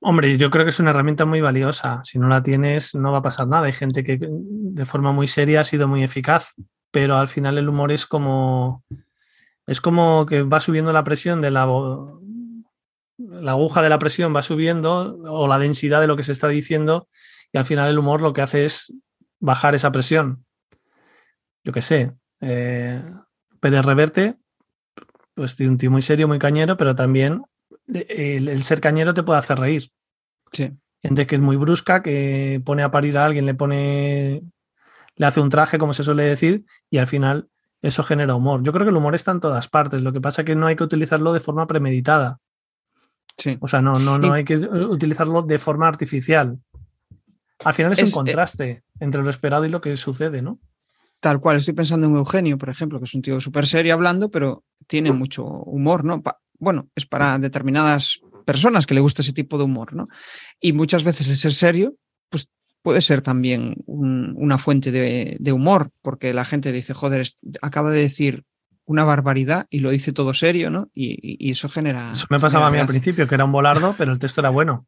Hombre, yo creo que es una herramienta muy valiosa. Si no la tienes, no va a pasar nada. Hay gente que de forma muy seria ha sido muy eficaz, pero al final el humor es como es como que va subiendo la presión de la la aguja de la presión va subiendo o la densidad de lo que se está diciendo y al final el humor lo que hace es bajar esa presión. Yo qué sé. Eh, Pérez Reverte, pues tiene un tío muy serio, muy cañero, pero también el, ser cañero te puede hacer reír. Sí. Gente que es muy brusca, que pone a parir a alguien, le pone le hace un traje, como se suele decir, y al final eso genera humor. Yo creo que el humor está en todas partes, lo que pasa es que no hay que utilizarlo de forma premeditada. Sí. O sea, no, no, no hay que utilizarlo de forma artificial. Al final es, un eh, contraste entre lo esperado y lo que sucede, ¿no? Tal cual, estoy pensando en Eugenio, por ejemplo, que es un tío súper serio hablando, pero tiene mucho humor, ¿no? bueno, es para determinadas personas que le gusta ese tipo de humor, ¿no? Y muchas veces el ser serio, pues puede ser también una fuente de, humor, porque la gente dice, joder, acaba de decir una barbaridad y lo dice todo serio, ¿no? Y, eso genera... Eso me pasaba a mí al principio, que era un volardo, pero el texto era bueno.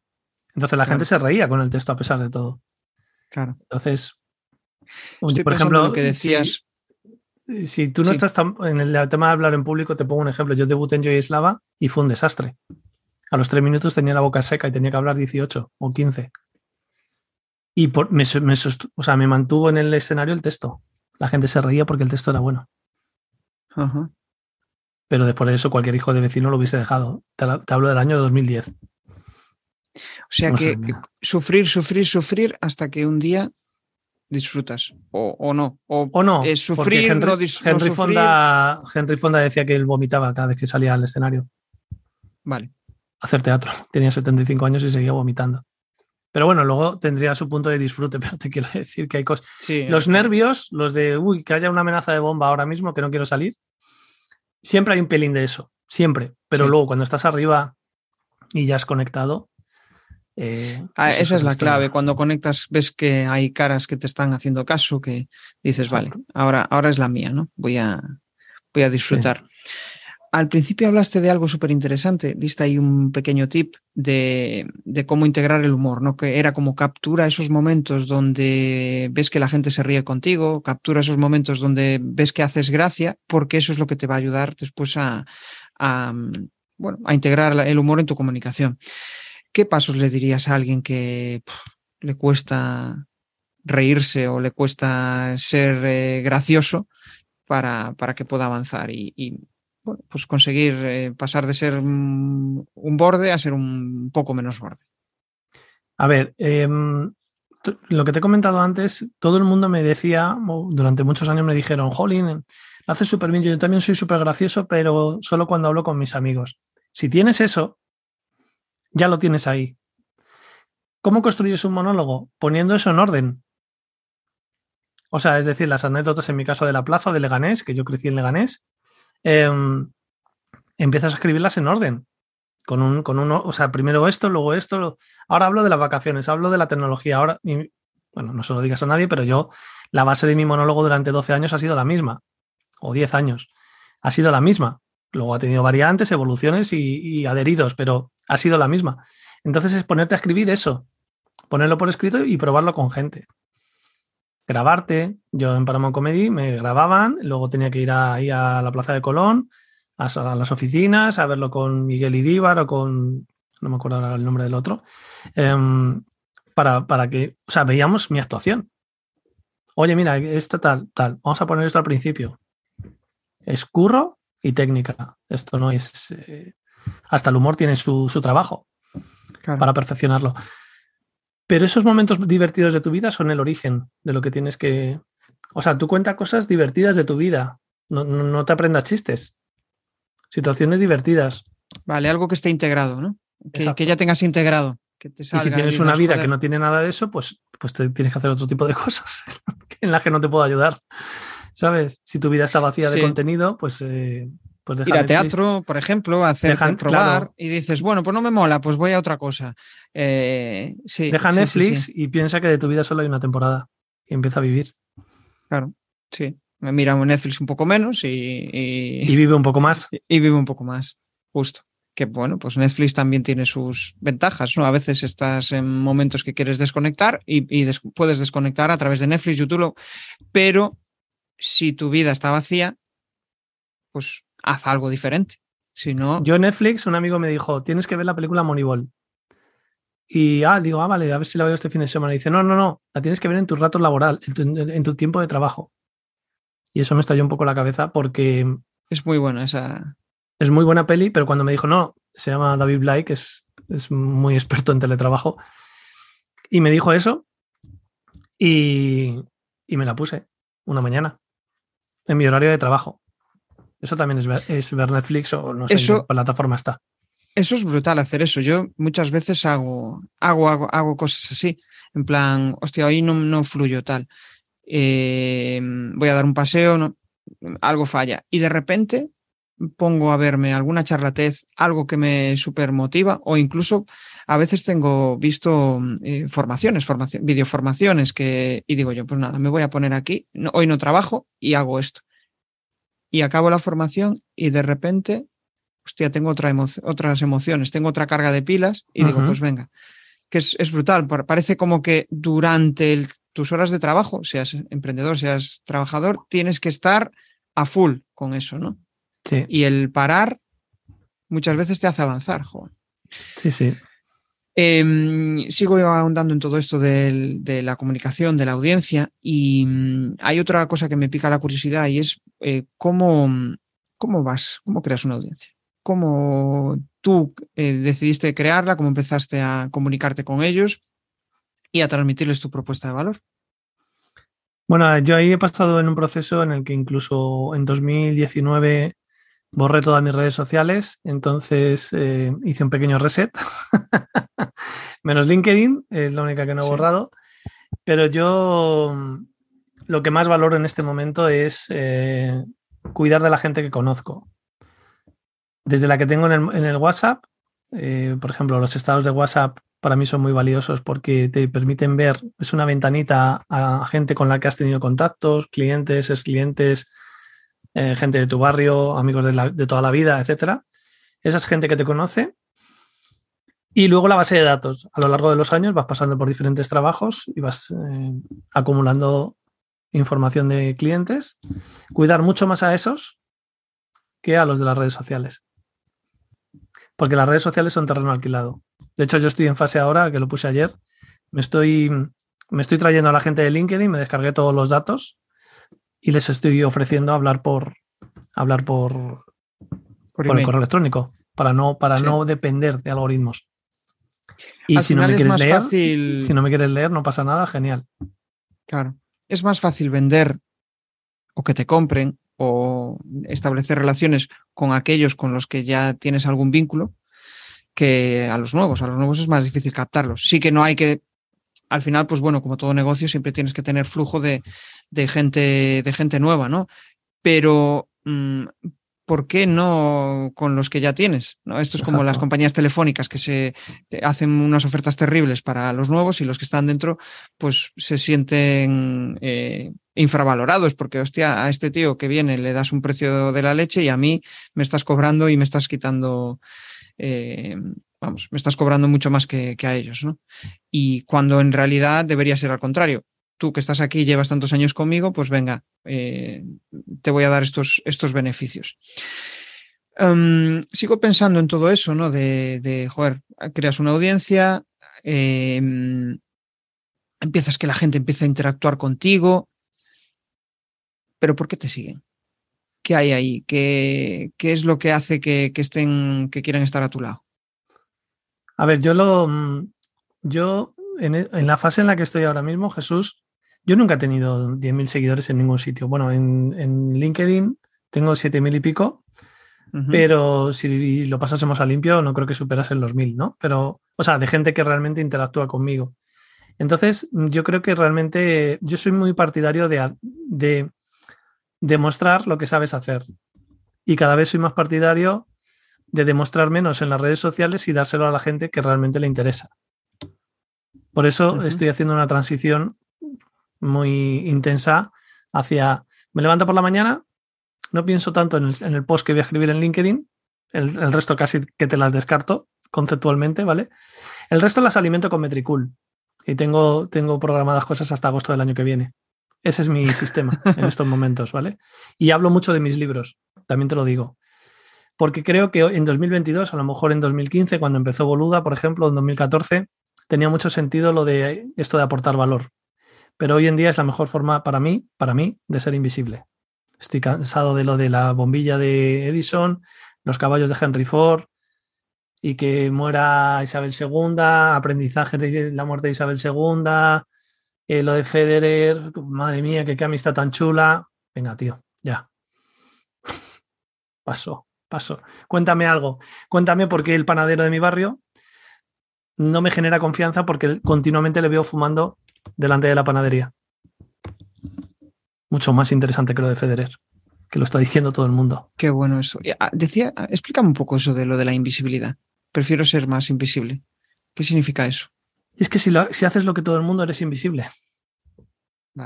Entonces la gente se reía con el texto a pesar de todo. Claro. Entonces, por ejemplo, lo que decías. Si, tú no estás en el tema de hablar en público, te pongo un ejemplo. Yo debuté en Joy Slava y fue un desastre. A los tres minutos tenía la boca seca y tenía que hablar 18 o 15. Y por, me, o sea, me mantuvo en el escenario el texto. La gente se reía porque el texto era bueno. Pero después de eso, cualquier hijo de vecino lo hubiese dejado. Te, te hablo del año 2010. O sea que sufrir, sufrir, sufrir hasta que un día disfrutas o, no. O, no. Es sufrir, Henry, no, Henry, Fonda, Henry Fonda decía que él vomitaba cada vez que salía al escenario. Vale. Hacer teatro. Tenía 75 años y seguía vomitando. Pero bueno, luego tendría su punto de disfrute, pero te quiero decir que hay cosas. los nervios, los de, uy, que haya una amenaza de bomba ahora mismo, que no quiero salir, siempre hay un pelín de eso, siempre. Pero luego cuando estás arriba y ya has conectado, eh, ah, esa es la clave. Cuando conectas, ves que hay caras que te están haciendo caso, que dices, vale, ahora, ahora es la mía, ¿no? Voy a, voy a disfrutar. Al principio hablaste de algo súper interesante, diste ahí un pequeño tip de, cómo integrar el humor, ¿no? Que era como captura esos momentos donde ves que la gente se ríe contigo, captura esos momentos donde ves que haces gracia, porque eso es lo que te va a ayudar después a, a bueno, a integrar el humor en tu comunicación. ¿Qué pasos le dirías a alguien que le cuesta reírse o le cuesta ser eh, gracioso para, para, que pueda avanzar y, pues conseguir eh, pasar de ser un, borde a ser un poco menos borde? A ver, em, lo que te he comentado antes, todo el mundo me decía, durante muchos años me dijeron, Jolín, haces súper bien, yo también soy súper gracioso, pero solo cuando hablo con mis amigos. Si tienes eso, ya lo tienes ahí. ¿Cómo construyes un monólogo? Poniendo eso en orden. O sea, es decir, las anécdotas en mi caso de la plaza de Leganés, que yo crecí en Leganés, em, empiezas a escribirlas en orden. Con, un, con uno, o sea, primero esto, luego esto. Ahora hablo de las vacaciones, hablo de la tecnología. Ahora, bueno, no se lo digas a nadie, pero yo, la base de mi monólogo durante 12 años ha sido la misma, o 10 años. Ha sido la misma. Luego ha tenido variantes, evoluciones y, adheridos, pero ha sido la misma. Entonces es ponerte a escribir eso, ponerlo por escrito y probarlo con gente. Grabarte. Yo en Paramount Comedy me grababan, luego tenía que ir ahí a la Plaza de Colón, a, las oficinas, a verlo con Miguel Iríbar o con, no me acuerdo ahora el nombre del otro, em, para, para que, o sea, veíamos mi actuación. Oye, mira, esto tal, tal, vamos a poner esto al principio. Escurro y técnica. Esto no es... Eh, hasta el humor tiene su, trabajo para perfeccionarlo. Pero esos momentos divertidos de tu vida son el origen de lo que tienes que... O sea, tú cuenta cosas divertidas de tu vida. No, te aprendas chistes. Situaciones divertidas. Vale, algo que esté integrado, ¿no? Que, ya tengas integrado. Que te y si tienes una vida que no tiene nada de eso, pues, pues te tienes que hacer otro tipo de cosas en las que no te puedo ayudar. ¿Sabes? Si tu vida está vacía de contenido, pues... Eh, pues Ir a teatro, por ejemplo, hacer probar y dices, bueno, pues no me mola, pues voy a otra cosa. Eh, Deja Netflix y piensa que de tu vida solo hay una temporada y empieza a vivir. Claro, sí. Me mira Netflix un poco menos y, y, vive un poco más. Y, vive un poco más, justo. Que bueno, pues Netflix también tiene sus ventajas, ¿no? A veces estás en momentos que quieres desconectar y, puedes desconectar a través de Netflix, YouTube, pero si tu vida está vacía, pues haz algo diferente. Si no... Yo en Netflix, un amigo me dijo, tienes que ver la película Moneyball. Y ah, digo, ah, vale, a ver si la veo este fin de semana. Y dice, no, no, no, la tienes que ver en tu rato laboral, en tu, tiempo de trabajo. Y eso me estalló un poco la cabeza porque... Es muy buena esa... Es muy buena peli, pero cuando me dijo, no, se llama David Blake, que es, es muy experto en teletrabajo, y me dijo eso, y, y me la puse una mañana en mi horario de trabajo. Eso también es ver, es ver Netflix o no sé Eso- en qué plataforma está. Eso es brutal hacer eso. Yo muchas veces hago, hago, hago, hago cosas así. En plan, hostia, hoy no, no fluyo tal. Eh, voy a dar un paseo, no, algo falla. Y de repente pongo a verme alguna charlatez, algo que me super motiva, o incluso a veces tengo visto eh, formaciones, formación, videoformaciones que, y digo yo, pues nada, me voy a poner aquí, no- hoy no trabajo y hago esto. Y acabo la formación y de repente hostia, tengo otra emo- otras emociones, tengo otra carga de pilas y digo, pues venga, que es, es brutal, par- parece como que durante el- tus horas de trabajo, seas emprendedor, seas trabajador, tienes que estar a full con eso, ¿no? Sí, Y el parar muchas veces te hace avanzar, joder. sí, sí. Em, sigo ahondando en todo esto de la comunicación, de la audiencia, y mm, hay otra cosa que me pica la curiosidad y es eh, cómo, cómo vas, cómo creas una audiencia, cómo tú eh, decidiste crearla, cómo empezaste a comunicarte con ellos y a transmitirles tu propuesta de valor. Bueno, yo ahí he pasado en un proceso en el que incluso en 2019 borré todas mis redes sociales, entonces eh, hice un pequeño reset, menos LinkedIn, es la única que no he Sí. borrado, pero yo lo que más valoro en este momento es eh, cuidar de la gente que conozco. Desde la que tengo en el, en el WhatsApp, eh, por ejemplo, los estados de WhatsApp para mí son muy valiosos porque te permiten ver, es una ventanita a gente con la que has tenido contactos, clientes, ex clientes, eh, gente de tu barrio, amigos de, toda la vida, etcétera. Esa es gente que te conoce. Y luego la base de datos. A lo largo de los años vas pasando por diferentes trabajos y vas eh, acumulando información de clientes. Cuidar mucho más a esos que a los de las redes sociales. Porque las redes sociales son terreno alquilado. De hecho, yo estoy en fase ahora, que lo puse ayer. Me estoy, me estoy trayendo a la gente de LinkedIn, me descargué todos los datos y les estoy ofreciendo hablar por hablar por, Por por el correo electrónico para no, para Sí. no depender de algoritmos. Y Al si no me es quieres leer, fácil- si no me quieres leer, no pasa nada, genial. Claro. Es más fácil vender o que te compren o establecer relaciones con aquellos con los que ya tienes algún vínculo que a los nuevos. A los nuevos es más difícil captarlos. Sí que no hay que. Al final, pues bueno, como todo negocio, siempre tienes que tener flujo de, de gente, de gente nueva, ¿no? Pero mm, ¿por qué no con los que ya tienes? ¿no? Esto es como las compañías telefónicas que se hacen unas ofertas terribles para los nuevos y los que están dentro, pues se sienten eh, infravalorados, porque hostia, a este tío que viene le das un precio de la leche y a mí me estás cobrando y me estás quitando. eh, vamos, me estás cobrando mucho más que, que a ellos, ¿no? Y cuando en realidad debería ser al contrario. Tú que estás aquí y llevas tantos años conmigo, pues venga, eh, te voy a dar estos, estos beneficios. Um, sigo pensando en todo eso, ¿no? De, de joder, creas una audiencia, eh, empiezas que la gente empiece a interactuar contigo, pero ¿por qué te siguen? ¿Qué hay ahí? ¿Qué, qué es lo que hace que, que estén, que quieran estar a tu lado? A ver, yo lo. Yo, en la fase en la que estoy ahora mismo, Jesús, yo nunca he tenido 10.000 seguidores en ningún sitio. Bueno, en, en LinkedIn tengo 7.000 y pico, pero si lo pasásemos a limpio, no creo que superasen los 1.000, ¿no? Pero, o sea, de gente que realmente interactúa conmigo. Entonces, yo creo que realmente yo soy muy partidario de, de demostrar lo que sabes hacer. Y cada vez soy más partidario de demostrar menos en las redes sociales y dárselo a la gente que realmente le interesa. Por eso estoy haciendo una transición muy intensa hacia, me levanto por la mañana, no pienso tanto en el, en el post que voy a escribir en LinkedIn, el, el resto casi que te las descarto conceptualmente, ¿vale? El resto las alimento con Metricool y tengo, tengo programadas cosas hasta agosto del año que viene. Ese es mi sistema en estos momentos, ¿vale? Y hablo mucho de mis libros, también te lo digo. Porque creo que en 2022, a lo mejor en 2015, cuando empezó Boluda, por ejemplo, en 2014, tenía mucho sentido lo de esto de aportar valor. Pero hoy en día es la mejor forma para mí, para mí, de ser invisible. Estoy cansado de lo de la bombilla de Edison, los caballos de Henry Ford y que muera Isabel II, aprendizaje de la muerte de Isabel II eh, lo de Federer, madre mía, qué, qué amistad tan chula. Venga, tío, ya. Paso, paso. Cuéntame algo. Cuéntame por qué el panadero de mi barrio no me genera confianza porque continuamente le veo fumando delante de la panadería. Mucho más interesante que lo de Federer, que lo está diciendo todo el mundo. Qué bueno eso. Ah, decía, ah, explícame un poco eso de lo de la invisibilidad. Prefiero ser más invisible. ¿Qué significa eso? es que si, lo, si haces lo que todo el mundo eres invisible.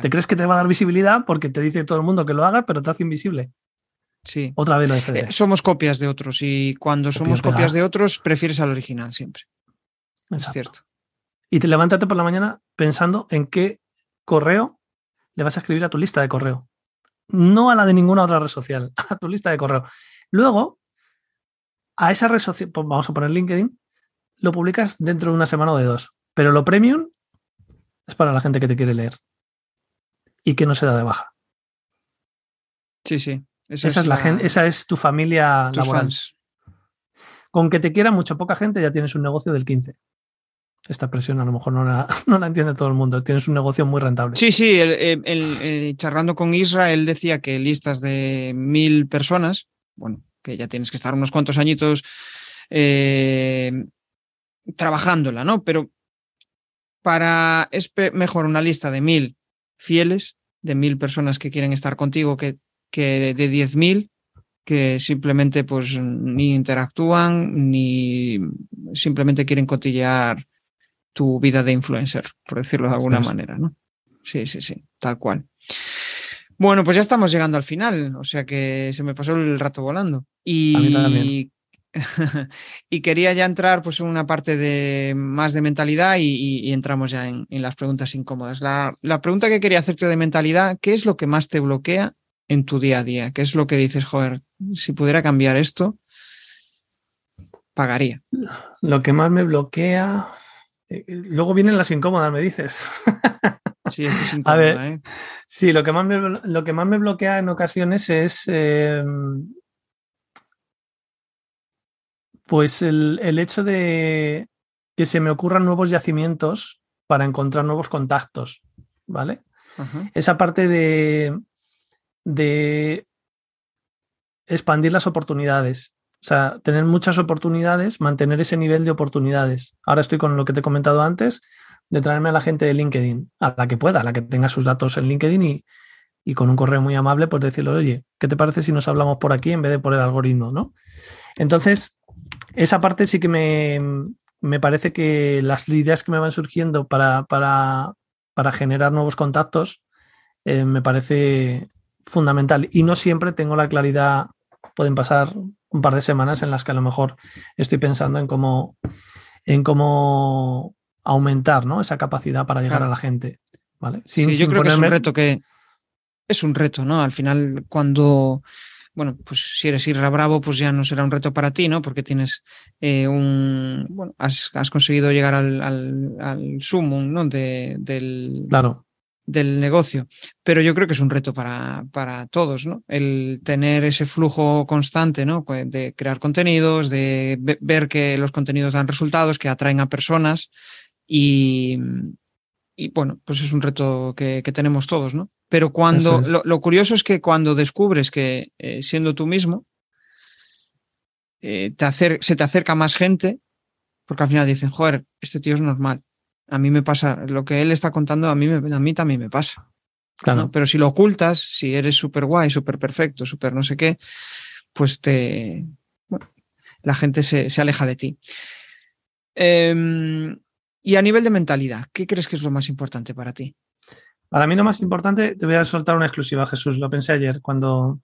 Te crees que te va a dar visibilidad porque te dice todo el mundo que lo haga, pero te hace invisible. Sí. Otra vez lo de Federer. Eh, somos copias de otros y cuando somos copias de otros prefieres al original siempre. Es cierto. Y te levántate por la mañana pensando en qué correo le vas a escribir a tu lista de correo. No a la de ninguna otra red social, a tu lista de correo. Luego, a esa red social, pues vamos a poner LinkedIn, lo publicas dentro de una semana o de dos. Pero lo premium es para la gente que te quiere leer y que no se da de baja. Sí, sí. Esa, es, la, gente, esa es tu familia laboral. Con que te quiera mucho poca gente ya tienes un negocio del 15 esta presión a lo mejor no la, no la, entiende todo el mundo. Tienes un negocio muy rentable. Sí, sí, charlando con Israel decía que listas de mil personas, bueno, que ya tienes que estar unos cuantos añitos eh, trabajándola, ¿no? Pero para es mejor una lista de mil fieles, de mil personas que quieren estar contigo, que, que de diez mil que simplemente pues ni interactúan ni simplemente quieren cotillear tu vida de influencer, por decirlo de alguna manera, ¿no? Sí, sí, sí, tal cual. Bueno, pues ya estamos llegando al final, o sea que se me pasó el rato volando. Y, y quería ya entrar pues en una parte de más de mentalidad y, entramos ya en, las preguntas incómodas. La, la, pregunta que quería hacerte de mentalidad, ¿qué es lo que más te bloquea en tu día a día? ¿Qué es lo que dices, joder, si pudiera cambiar esto, pagaría? Lo que más me bloquea, luego vienen las incómodas, me dices. Sí, este es incómoda, ¿eh? Sí, lo que, más me, lo que más me bloquea en ocasiones es em, pues el, hecho de que se me ocurran nuevos yacimientos para encontrar nuevos contactos, ¿vale? Esa parte de, de expandir las oportunidades. O sea, tener muchas oportunidades, mantener ese nivel de oportunidades. Ahora estoy con lo que te he comentado antes, de traerme a la gente de LinkedIn, a la que pueda, a la que tenga sus datos en LinkedIn y, y con un correo muy amable, pues decirle, oye, ¿qué te parece si nos hablamos por aquí en vez de por el algoritmo? ¿no? Entonces, esa parte sí que me, me parece que las ideas que me van surgiendo para, para, para generar nuevos contactos eh, me parece fundamental. Y no siempre tengo la claridad, pueden pasar un par de semanas en las que a lo mejor estoy pensando en cómo, en cómo aumentar ¿no? esa capacidad para llegar a la gente. ¿vale? sí, yo creo que es un reto que es un reto, ¿no? Al final, cuando, bueno, pues si eres Irra Bravo, pues ya no será un reto para ti, ¿no? Porque tienes eh, un, bueno, has, has, conseguido llegar al, al, al sumum, ¿no? De, del, claro del negocio. Pero yo creo que es un reto para, para todos, ¿no? El tener ese flujo constante, ¿no? De crear contenidos, de ver que los contenidos dan resultados, que atraen a personas y, y bueno, pues es un reto que, que tenemos todos, ¿no? Pero cuando, lo, lo, curioso es que cuando descubres que eh, siendo tú mismo, eh, te acer se te acerca más gente, porque al final dicen, joder, este tío es normal a mí me pasa, lo que él está contando a mí, me, a mí también me pasa. Claro. Pero si lo ocultas, si eres súper guay, súper perfecto, súper no sé qué, pues te, bueno, la gente se, se aleja de ti. Eh, y a nivel de mentalidad, ¿qué crees que es lo más importante para ti? Para mí lo más importante, te voy a soltar una exclusiva, Jesús. Lo pensé ayer cuando,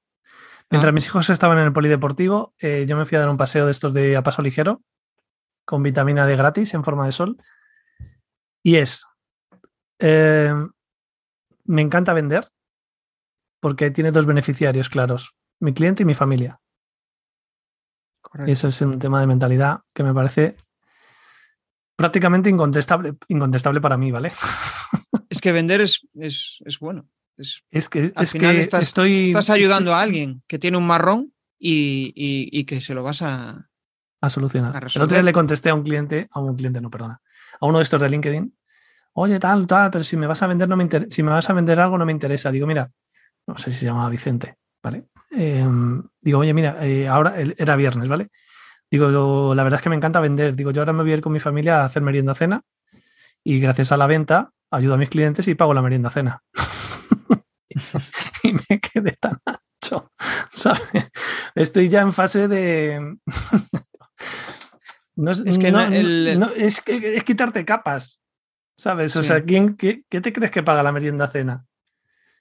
mientras ah. mis hijos estaban en el polideportivo, eh, yo me fui a dar un paseo de estos de a paso ligero con vitamina D gratis en forma de sol y es, eh, me encanta vender porque tiene dos beneficiarios claros, mi cliente y mi familia. Y eso es un tema de mentalidad que me parece prácticamente incontestable, incontestable para mí, ¿vale? Es que vender es, es, es bueno. Es, que, al final estás, estoy, estás ayudando a alguien que tiene un marrón y, y, y que se lo vas a, a solucionar. A El otro día le contesté a un cliente, a un cliente, no, perdona, a uno de estos de LinkedIn, oye, tal, tal, pero si me vas a vender, no me si me vas a vender algo, no me interesa. Digo, mira, no sé si se llamaba Vicente, ¿vale? Em, digo, oye, mira, eh, ahora era viernes, ¿vale? Digo, la verdad es que me encanta vender. Digo, yo ahora me voy a ir con mi familia a hacer merienda cena y gracias a la venta ayudo a mis clientes y pago la merienda cena. y me quedé tan ancho, ¿sabes? Estoy ya en fase de... no es, que es, quitarte capas, ¿sabes? O sea, ¿quién, qué, te crees que paga la merienda cena?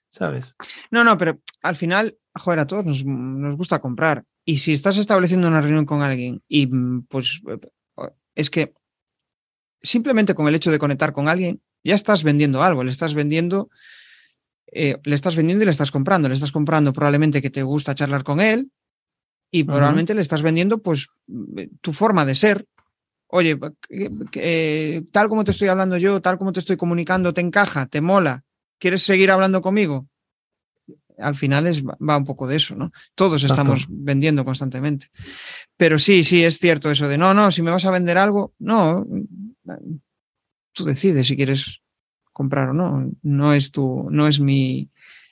¿Sabes? No, no, pero al final, joder, a todos nos, nos gusta comprar. Y si estás estableciendo una reunión con alguien y pues es que simplemente con el hecho de conectar con alguien, ya estás vendiendo algo, le estás vendiendo, eh, le estás vendiendo y le estás comprando. Le estás comprando probablemente que te gusta charlar con él y probablemente le estás vendiendo pues tu forma de ser. Oye, tal como te estoy hablando yo, tal como te estoy comunicando, te encaja, te mola, ¿quieres seguir hablando conmigo? Al final es, va un poco de eso, ¿no? Todos estamos vendiendo constantemente. Pero sí, sí, es cierto eso de, no, no, si me vas a vender algo, no, tú decides si quieres comprar o no. No es tu, no es mi,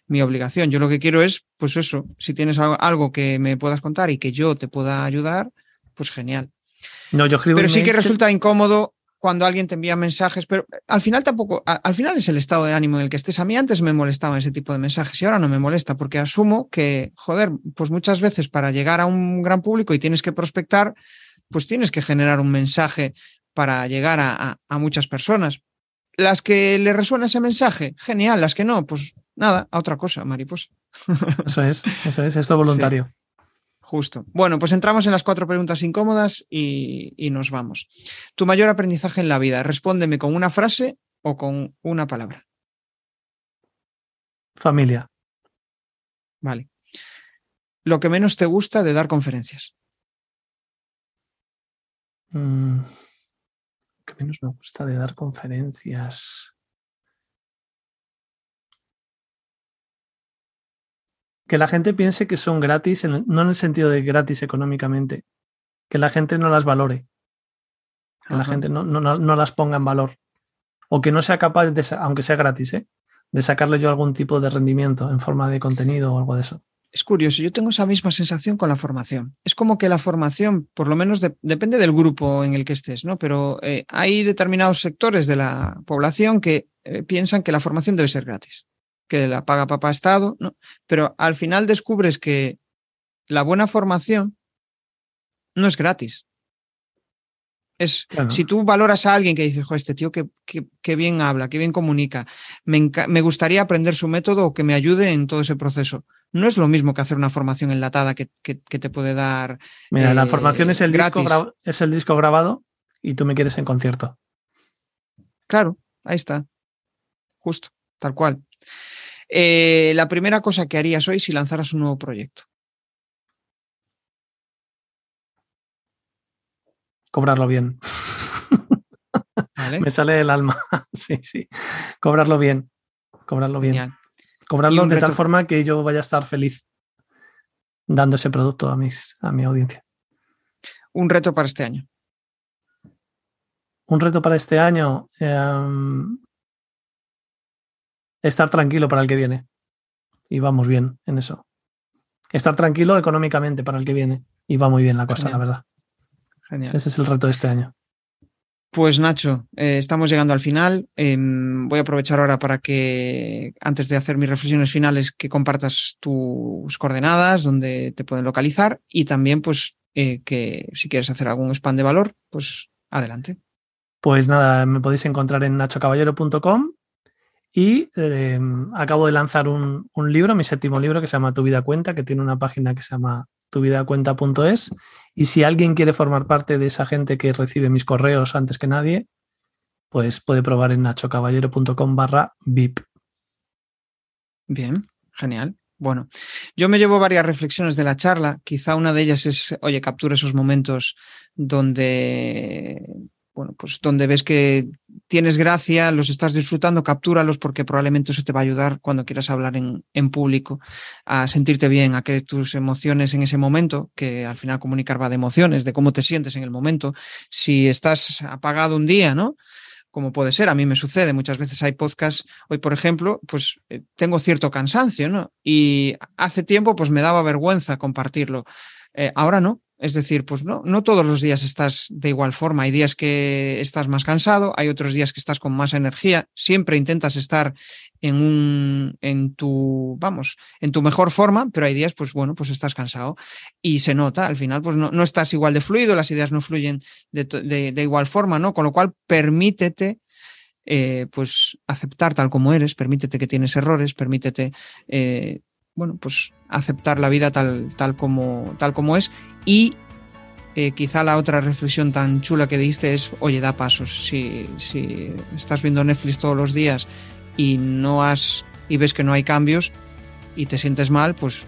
mi obligación. Yo lo que quiero es, pues eso, si tienes algo que me puedas contar y que yo te pueda ayudar, pues genial. No, yo Pero sí que resulta incómodo cuando alguien te envía mensajes, pero al final tampoco, al final es el estado de ánimo en el que estés. A mí antes me molestaba ese tipo de mensajes y ahora no me molesta porque asumo que, joder, pues muchas veces para llegar a un gran público y tienes que prospectar, pues tienes que generar un mensaje para llegar a, muchas personas. Las que le resuena ese mensaje, genial. Las que no, pues nada, a otra cosa, mariposa. Eso es, eso es, esto voluntario. justo. Bueno, pues entramos en las cuatro preguntas incómodas y, y, nos vamos. Tu mayor aprendizaje en la vida, respóndeme con una frase o con una palabra. Familia. Vale. Lo que menos te gusta de dar conferencias. Mm que menos me gusta de dar conferencias. Que la gente piense que son gratis, no en el sentido de gratis económicamente, que la gente no las valore, que la gente no, no, las ponga en valor, o que no sea capaz, de, aunque sea gratis, ¿eh? de sacarle yo algún tipo de rendimiento en forma de contenido o algo de eso es curioso, yo tengo esa misma sensación con la formación. Es como que la formación, por lo menos depende del grupo en el que estés, ¿no? Pero eh, hay determinados sectores de la población que eh, piensan que la formación debe ser gratis, que la paga papá Estado, ¿no? Pero al final descubres que la buena formación no es gratis. Es, Si tú valoras a alguien que dices, este tío que, bien habla, que bien comunica, me, me, gustaría aprender su método o que me ayude en todo ese proceso no es lo mismo que hacer una formación enlatada que, te puede dar. Mira, la formación es el, disco es el disco grabado y tú me quieres en concierto. Claro, ahí está. Justo, tal cual. Eh, la primera cosa que harías hoy si lanzaras un nuevo proyecto. Cobrarlo bien. me sale del alma. sí, sí. Cobrarlo bien. Cobrarlo bien. Cobrarlo de tal forma que yo vaya a estar feliz dando ese producto a, mis, a mi audiencia. Un reto para este año. Un reto para este año. Em, estar tranquilo para el que viene. Y vamos bien en eso. Estar tranquilo económicamente para el que viene. Y va muy bien la cosa, la verdad. Genial. Ese es el reto de este año. Pues Nacho, eh, estamos llegando al final. Em, voy a aprovechar ahora para que, antes de hacer mis reflexiones finales, que compartas tus coordenadas, donde te pueden localizar y también, pues, eh, que si quieres hacer algún spam de valor, pues adelante. Pues nada, me podéis encontrar en nachocaballero.com y em, acabo de lanzar un, un libro, mi séptimo libro, que se llama Tu vida cuenta, que tiene una página que se llama tuvidacuenta.es. Y si alguien quiere formar parte de esa gente que recibe mis correos antes que nadie, pues puede probar en nachocaballero.com barra VIP. Bien, genial. Bueno, yo me llevo varias reflexiones de la charla. Quizá una de ellas es, oye, captura esos momentos donde bueno, pues donde ves que tienes gracia, los estás disfrutando, captúralos porque probablemente eso te va a ayudar cuando quieras hablar en, público, a sentirte bien, a que tus emociones en ese momento, que al final comunicar va de emociones, de cómo te sientes en el momento, si estás apagado un día, ¿no? como puede ser, a mí me sucede, muchas veces hay podcasts, hoy por ejemplo, pues eh, tengo cierto cansancio, ¿no? Y hace tiempo pues me daba vergüenza compartirlo. Eh, ahora no, es decir, pues no, no todos los días estás de igual forma. Hay días que estás más cansado, hay otros días que estás con más energía. Siempre intentas estar en un, en tu, vamos, en tu mejor forma, pero hay días, pues bueno, pues estás cansado y se nota. Al final, pues no, no estás igual de fluido, las ideas no fluyen de, igual forma, ¿no? Con lo cual, permítete. Eh, pues aceptar tal como eres, permítete que tienes errores, permítete eh, bueno, pues aceptar la vida tal, tal, como, tal como es y eh, quizá la otra reflexión tan chula que diste es, oye, da pasos. Si, si estás viendo Netflix todos los días y no has y ves que no hay cambios y te sientes mal, pues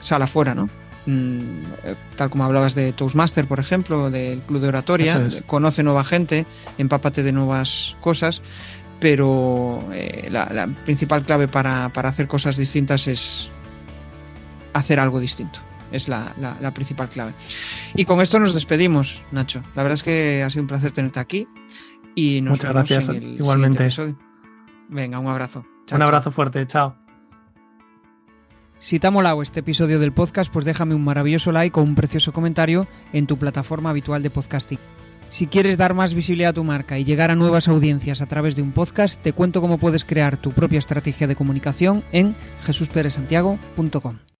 sal afuera, ¿no? Mm, eh, tal como hablabas de Toastmaster, por ejemplo, del club de oratoria, es. conoce nueva gente, empápate de nuevas cosas, pero eh, la, la, principal clave para, para hacer cosas distintas es hacer algo distinto. Es la, la, la, principal clave. Y con esto nos despedimos, Nacho. La verdad es que ha sido un placer tenerte aquí. Y nos Muchas gracias. Igualmente. Venga, un abrazo. Chao, un abrazo chao. fuerte. Chao. Si te ha molado este episodio del podcast, pues déjame un maravilloso like o un precioso comentario en tu plataforma habitual de podcasting. Si quieres dar más visibilidad a tu marca y llegar a nuevas audiencias a través de un podcast, te cuento cómo puedes crear tu propia estrategia de comunicación en jesusperesantiago.com.